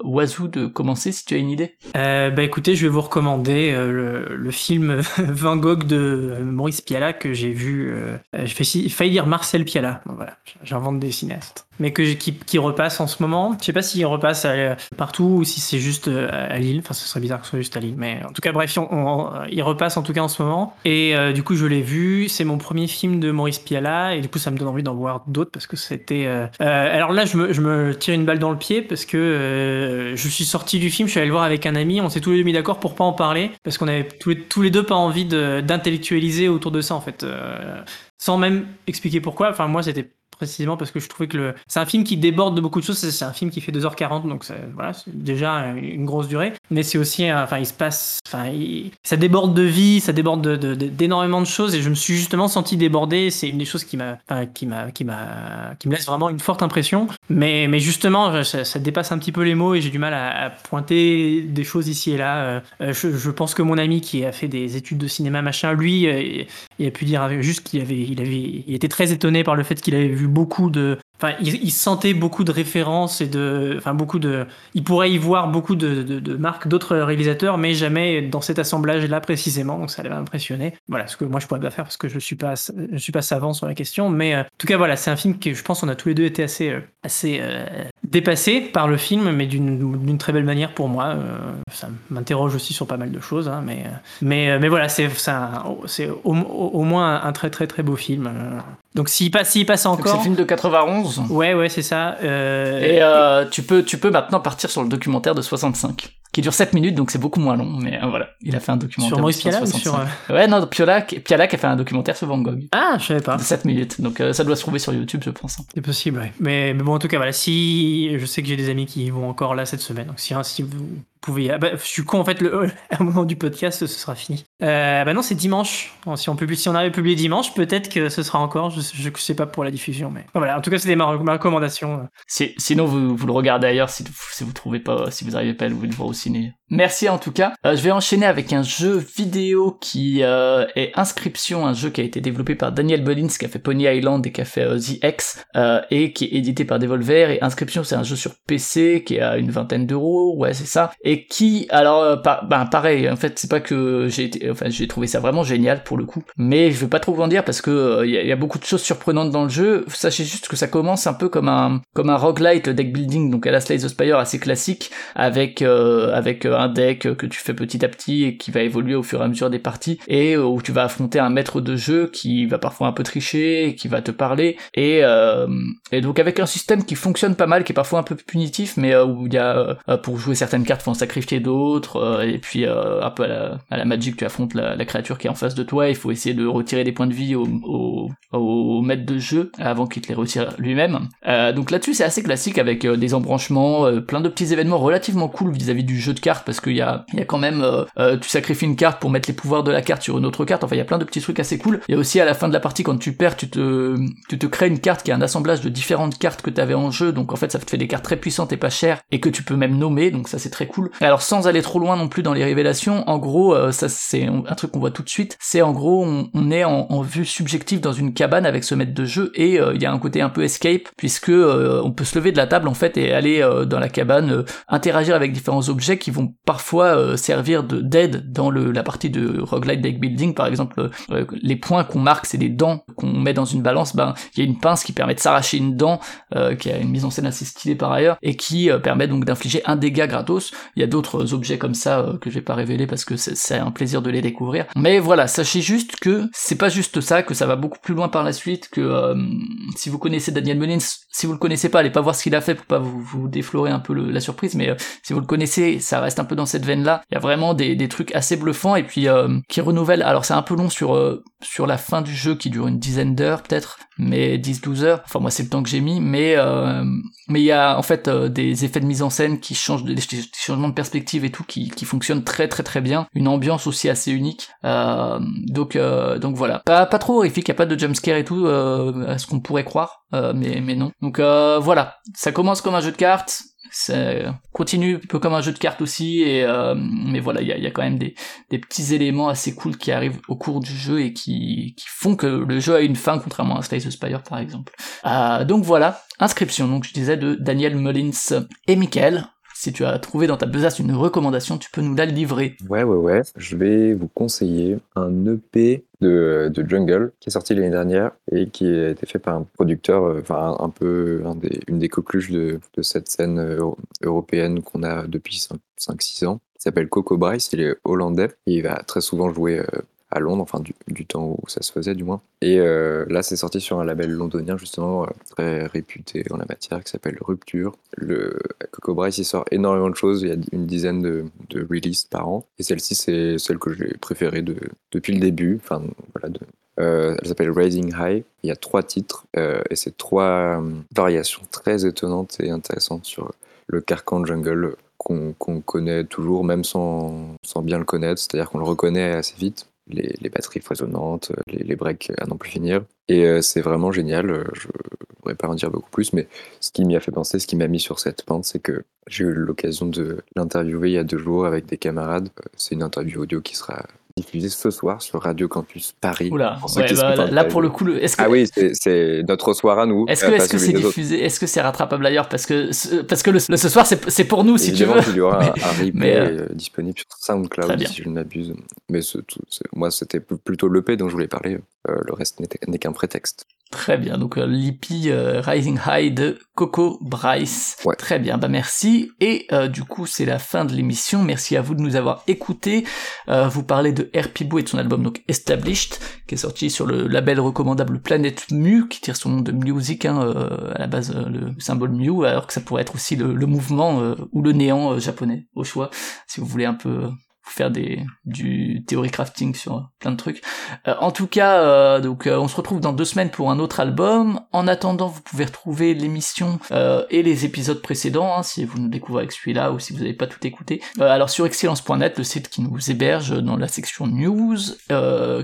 Speaker 1: de commencer si tu as une idée.
Speaker 2: Euh, bah écoutez, je vais vous recommander euh, le, le film Van Gogh de Maurice Piala que j'ai vu. euh, j'ai failli, failli dire Marcel Piala. Bon, voilà, j'invente des cinéastes. Mais que, qui, qui repasse en ce moment. Je sais pas s'il repasse à- partout ou si c'est juste euh, à Lille. Enfin, ce serait bizarre que ce soit juste à Lille. Mais en tout cas, bref, on- on- il repasse en tout cas en ce moment. Et euh, du coup, je l'ai vu. C'est mon premier film de Maurice Piala. Et du coup, ça me donne envie d'en voir d'autres parce que c'était. euh, euh, alors là, je me, je me tire une balle dans le pied parce que euh, je suis sorti du film. Je suis allé le voir avec un ami. On s'est tous les deux mis d'accord pour pas en parler parce qu'on avait tous les, tous les deux pas envie d'intellectualiser autour de ça en fait. Sans même expliquer pourquoi. Enfin, moi, c'était précisément parce que je trouvais que le... c'est un film qui déborde de beaucoup de choses. C'est un film qui fait 2h40, donc voilà, c'est déjà une grosse durée. Mais c'est aussi, enfin, il se passe, enfin, il- ça déborde de vie, ça déborde de- de- de- d'énormément de, choses, et je me suis justement senti débordé. C'est une des choses qui m'a, qui m'a, qui m'a, qui me laisse vraiment une forte impression. Mais, mais justement, ça, dépasse un petit peu les mots, et j'ai du mal à, pointer des choses ici et là. Euh, euh, je, je pense que mon ami qui a fait des études de cinéma, machin, lui, euh, il a pu dire juste qu'il avait, il avait, il était très étonné par le fait qu'il avait vu beaucoup de, enfin, il, il sentait beaucoup de références et de, enfin, beaucoup de, il pourrait y voir beaucoup de, de, de marques d'autres réalisateurs, mais jamais dans cet assemblage-là précisément. Donc ça l'avait impressionné. Voilà, ce que moi je pourrais pas faire parce que je suis pas, je suis pas savant sur la question, mais euh, en tout cas voilà, c'est un film que je pense on a tous les deux été assez, euh, assez euh, dépassés par le film, mais d'une, très belle manière pour moi. Euh, ça m'interroge aussi sur pas mal de choses, hein, mais, euh, mais, euh, mais voilà, c'est, c'est, un- c'est au, au- au moins un très très très beau film. Donc s'il passe, s'il passe
Speaker 1: Donc c'est
Speaker 2: encore,
Speaker 1: le film de 91.
Speaker 2: Ouais ouais c'est ça. euh,
Speaker 1: Et euh, tu peux tu peux maintenant partir sur le documentaire de 65 qui dure 7 minutes donc c'est beaucoup moins long mais euh, voilà il a fait un documentaire
Speaker 2: sur Maurice
Speaker 1: de
Speaker 2: Piala ou
Speaker 1: 65.
Speaker 2: sur
Speaker 1: ouais non Piala Piala qui a fait un documentaire sur Van Gogh
Speaker 2: ah je savais pas.
Speaker 1: de 7 minutes donc euh, ça doit se trouver sur YouTube je pense
Speaker 2: C'est possible, ouais. Mais, mais bon, en tout cas, voilà, si je sais que j'ai des amis qui vont encore là cette semaine, donc si, hein, si vous ah bah, je suis con, en fait, le, à un moment du podcast, ce sera fini. Euh, bah non, c'est dimanche. Si on, publie, si on avait publié dimanche, peut-être que ce sera encore. Je, je sais pas pour la diffusion, mais voilà. En tout cas, c'était ma, ma recommandation.
Speaker 1: Si- sinon vous, vous le regardez ailleurs si, vous trouvez pas si vous arrivez pas à le voir au ciné merci en tout cas Euh, je vais enchaîner avec un jeu vidéo qui euh, est Inscription un jeu qui a été développé par Daniel Bolins qui a fait Pony Island et qui a fait euh, The X euh, et qui est édité par Devolver et Inscription c'est un jeu sur PC qui à une vingtaine d'euros ouais c'est ça qui alors euh, ben pareil en fait c'est pas que j'ai enfin j'ai trouvé ça vraiment génial pour le coup. Mais je vais pas trop vous en dire parce que euh, il y, a- y a beaucoup de choses surprenantes dans le jeu. Sachez juste que ça commence un peu comme un comme un roguelite deck building donc à la Slay the Spire assez classique avec euh, avec euh, un deck que tu fais petit à petit et qui va évoluer au fur et à mesure des parties et euh, où tu vas affronter un maître de jeu qui va parfois un peu tricher et qui va te parler. Et euh, et donc avec un système qui fonctionne pas mal qui est parfois un peu punitif mais euh, où il y a euh, pour jouer certaines cartes sacrifier d'autres euh, et puis euh, un peu à la, Magic tu affrontes la, créature qui est en face de toi. Il faut essayer de retirer des points de vie au, au, maître de jeu avant qu'il te les retire lui-même. Euh, donc là-dessus c'est assez classique avec des embranchements plein de petits événements relativement cool vis-à-vis du jeu de cartes parce qu'il y a, y a quand même tu sacrifies une carte pour mettre les pouvoirs de la carte sur une autre carte. Enfin il y a plein de petits trucs assez cool. Il y a aussi à la fin de la partie quand tu perds tu te tu te crées une carte qui est un assemblage de différentes cartes que tu avais en jeu. Donc en fait ça te fait des cartes très puissantes et pas chères et que tu peux même nommer. Donc ça c'est très cool alors sans aller trop loin non plus dans les révélations en gros euh, ça c'est un truc qu'on voit tout de suite c'est en gros on, est en, vue subjective dans une cabane avec ce maître de jeu et euh, il y a un côté un peu escape puisque euh, on peut se lever de la table en fait et aller dans la cabane interagir avec différents objets qui vont parfois servir de d'aide dans la partie de roguelite deck building. Par exemple les points qu'on marque c'est des dents qu'on met dans une balance. Ben il y a une pince qui permet de s'arracher une dent qui a une mise en scène assez stylée par ailleurs et qui permet donc d'infliger un dégât gratos il y a d'autres objets comme ça euh, que je vais pas révéler parce que c'est un plaisir de les découvrir. Mais voilà sachez juste que c'est pas juste ça que ça va beaucoup plus loin par la suite que euh, si vous connaissez Daniel Mullins si vous le connaissez pas allez pas voir ce qu'il a fait pour pas vous, vous déflorer un peu la surprise mais euh, si vous le connaissez ça reste un peu dans cette veine là il y a vraiment des, des trucs assez bluffants et puis euh, qui renouvellent. Alors c'est un peu long sur sur la fin du jeu qui dure une dizaine d'heures peut-être mais 10-12 heures. Enfin moi c'est le temps que j'ai mis mais euh, mais il y a en fait euh, des effets de mise en scène qui changent des, changements de perspective et tout qui, qui fonctionnent très très très bien. Une ambiance aussi assez unique. Euh, donc euh, donc voilà. Pas pas trop horrifique. Y a pas de jumpscare et tout euh, à ce qu'on pourrait croire euh, mais mais non. Donc voilà, ça commence comme un jeu de cartes, ça continue un peu comme un jeu de cartes aussi, et euh, mais voilà, il y a, quand même des, des petits éléments assez cool qui arrivent au cours du jeu et qui, qui font que le jeu a une fin, contrairement à Slay the Spire par exemple. Euh, donc voilà, inscription, donc je disais de Daniel Mullins et Michael. Si tu as trouvé dans ta besace une recommandation, tu peux nous la livrer.
Speaker 3: Ouais, ouais, ouais. Je vais vous conseiller un EP de, de Jungle qui est sorti l'année dernière et qui a été fait par un producteur, euh, enfin un, peu une des coqueluches de, de cette scène euh, européenne qu'on a depuis 5-6 ans. Il s'appelle Coco Bryce, il est hollandais et il va très souvent jouer euh, à Londres, enfin du, temps où ça se faisait du moins. Et euh, là, c'est sorti sur un label londonien justement euh, très réputé en la matière qui s'appelle Rupture. Le Coco Bryce, il sort énormément de choses. Il y a une dizaine de, releases par an. Et celle-ci, c'est celle que j'ai préférée de, depuis le début. Enfin, voilà. Euh, elle s'appelle Rising High. Il y a trois titres et c'est trois variations très étonnantes et intéressantes sur le carcan jungle qu'on connaît toujours, même sans bien le connaître. C'est-à-dire qu'on le reconnaît assez vite. Les, batteries foisonnantes, les, les breaks à n'en plus finir. Et euh, c'est vraiment génial. Euh, Je ne pourrais pas en dire beaucoup plus, mais ce qui m'y a fait penser, ce qui m'a mis sur cette pente, c'est que j'ai eu l'occasion de l'interviewer il y a deux jours avec des camarades. Euh, C'est une interview audio qui sera diffusée ce soir sur Radio Campus Paris.
Speaker 1: Oula, ouais, bah, là
Speaker 3: pas
Speaker 1: pour le
Speaker 3: vus.
Speaker 1: coup, le- est-ce que
Speaker 3: Ah oui, c'est- notre soir à nous.
Speaker 1: Est-ce
Speaker 3: euh,
Speaker 1: que c'est diffusé Est-ce que c'est rattrapable ailleurs? Parce que ce- parce que le, le- ce soir c'est pour nous si tu veux.
Speaker 3: qu'il y aura un, un replay
Speaker 1: Mais, euh,
Speaker 3: euh, disponible sur SoundCloud si je ne m'abuse. Mais ce- moi, c'était plutôt l'EP dont je voulais parler. Euh, le reste n'est qu'un prétexte.
Speaker 1: Très bien, donc euh, euh, Rising High de Coco Bryce.
Speaker 3: Ouais.
Speaker 1: Très bien, bah merci. Et euh, du coup, c'est la fin de l'émission. Merci à vous de nous avoir écoutés. Euh, vous parlez de De son album donc Established, qui est sorti sur le label recommandable Planet Mu, qui tire son nom de music, hein, euh, à la base euh, le symbole Mu, alors que ça pourrait être aussi le, le mouvement euh, ou le néant euh, japonais, au choix, si vous voulez un peu faire des du theory crafting sur plein de trucs. Euh, en tout cas, euh, donc euh, on se retrouve dans deux semaines pour un autre album. En attendant, vous pouvez retrouver l'émission et les épisodes précédents, hein, si vous nous découvrez avec celui-là ou si vous n'avez pas tout écouté. Alors sur excellence.net, le site qui nous héberge dans la section news,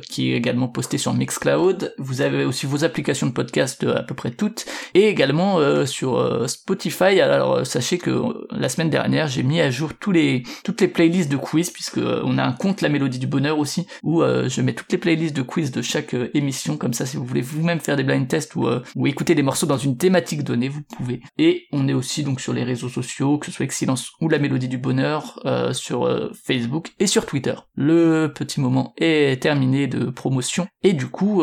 Speaker 1: qui est également posté sur Mixcloud. Vous avez aussi vos applications de podcast à peu près toutes, et également sur Spotify. Alors sachez que la semaine dernière, j'ai mis à jour tous les toutes les playlists de quiz puisque euh, on a un compte La Mélodie du Bonheur aussi où euh, je mets toutes les playlists de quiz de chaque euh, émission. Comme ça si vous voulez vous-même faire des blind tests ou, ou écouter des morceaux dans une thématique donnée vous pouvez. Et on est aussi donc sur les réseaux sociaux que ce soit Excellence ou La Mélodie du Bonheur sur Facebook et sur Twitter. Le petit moment est terminé de promotion. Et du coup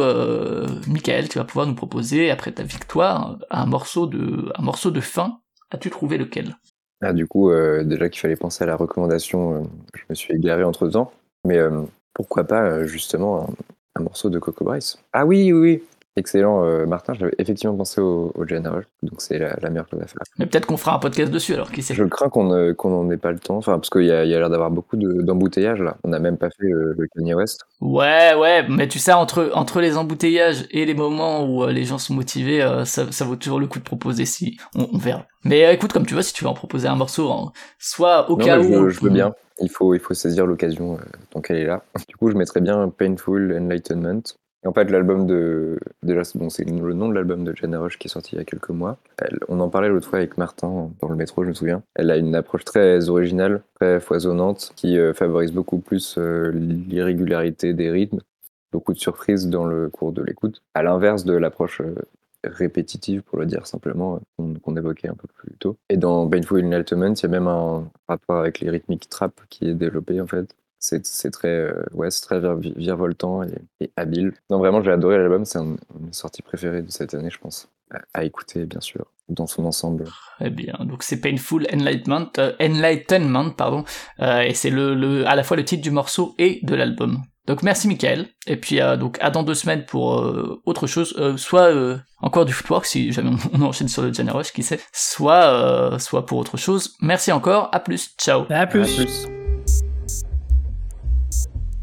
Speaker 1: Michael tu vas pouvoir nous proposer après ta victoire un morceau de un morceau de fin. As-tu trouvé lequel?
Speaker 3: Ah, du coup, euh, déjà qu'il fallait penser à la recommandation, euh, je me suis égaré entre temps. Mais euh, pourquoi pas, justement, un, un morceau de Coco Bryce? Ah oui, oui, oui. Excellent, euh, Martin. J'avais effectivement pensé au, au General, donc c'est la, la meilleure chose à faire.
Speaker 1: mais peut-être qu'on fera un podcast dessus alors qui sait
Speaker 3: Je crains qu'on ne- qu'on n'en ait pas le temps, enfin, parce qu'il y a, l'air d'avoir beaucoup de- d'embouteillages là. On n'a même pas fait euh, le Kanye West.
Speaker 1: Ouais, ouais, mais tu sais, entre, entre les embouteillages et les moments où euh, les gens sont motivés, euh, ça, ça vaut toujours le coup de proposer si on, on verra. Mais écoute, comme tu veux, si tu veux en proposer un morceau, en- soit au
Speaker 3: Non,
Speaker 1: cas où.
Speaker 3: je, je veux bien. Il faut, il faut saisir l'occasion tant qu'elle est là. Du coup, je mettrais bien Painful Enlightenment. En fait, l'album de. Déjà, bon, c'est le nom de l'album de Jenna Roche qui est sorti il y a quelques mois. On en parlait l'autre fois avec Martin dans le métro, je me souviens. Elle a une approche très originale, très foisonnante, qui euh, favorise beaucoup plus euh, l'irrégularité des rythmes, beaucoup de surprises dans le cours de l'écoute, à l'inverse de l'approche euh, répétitive, pour le dire simplement, qu'on qu'on évoquait un peu plus tôt. Et dans Painful Enlightenment, il y a même un rapport avec les rythmiques trap qui est développé en fait. C'est c'est très, euh, ouais, c'est très vir- virevoltant et, et habile. Non, vraiment, j'ai adoré l'album. C'est un, une sortie préférée de cette année, je pense. À, à écouter, bien sûr, dans son ensemble.
Speaker 1: Très bien. Donc c'est Painful Enlightenment, euh, Enlightenment, pardon, euh, et c'est le, le, à la fois le titre du morceau et de l'album. Donc merci Michael. Et puis euh, donc à dans deux semaines pour euh, autre chose, euh, soit euh, encore du footwork si jamais on, on enchaîne sur le Gen Rush, qui sait, soit euh, soit pour autre chose. Merci encore. À plus. Ciao.
Speaker 2: À plus.
Speaker 3: À plus.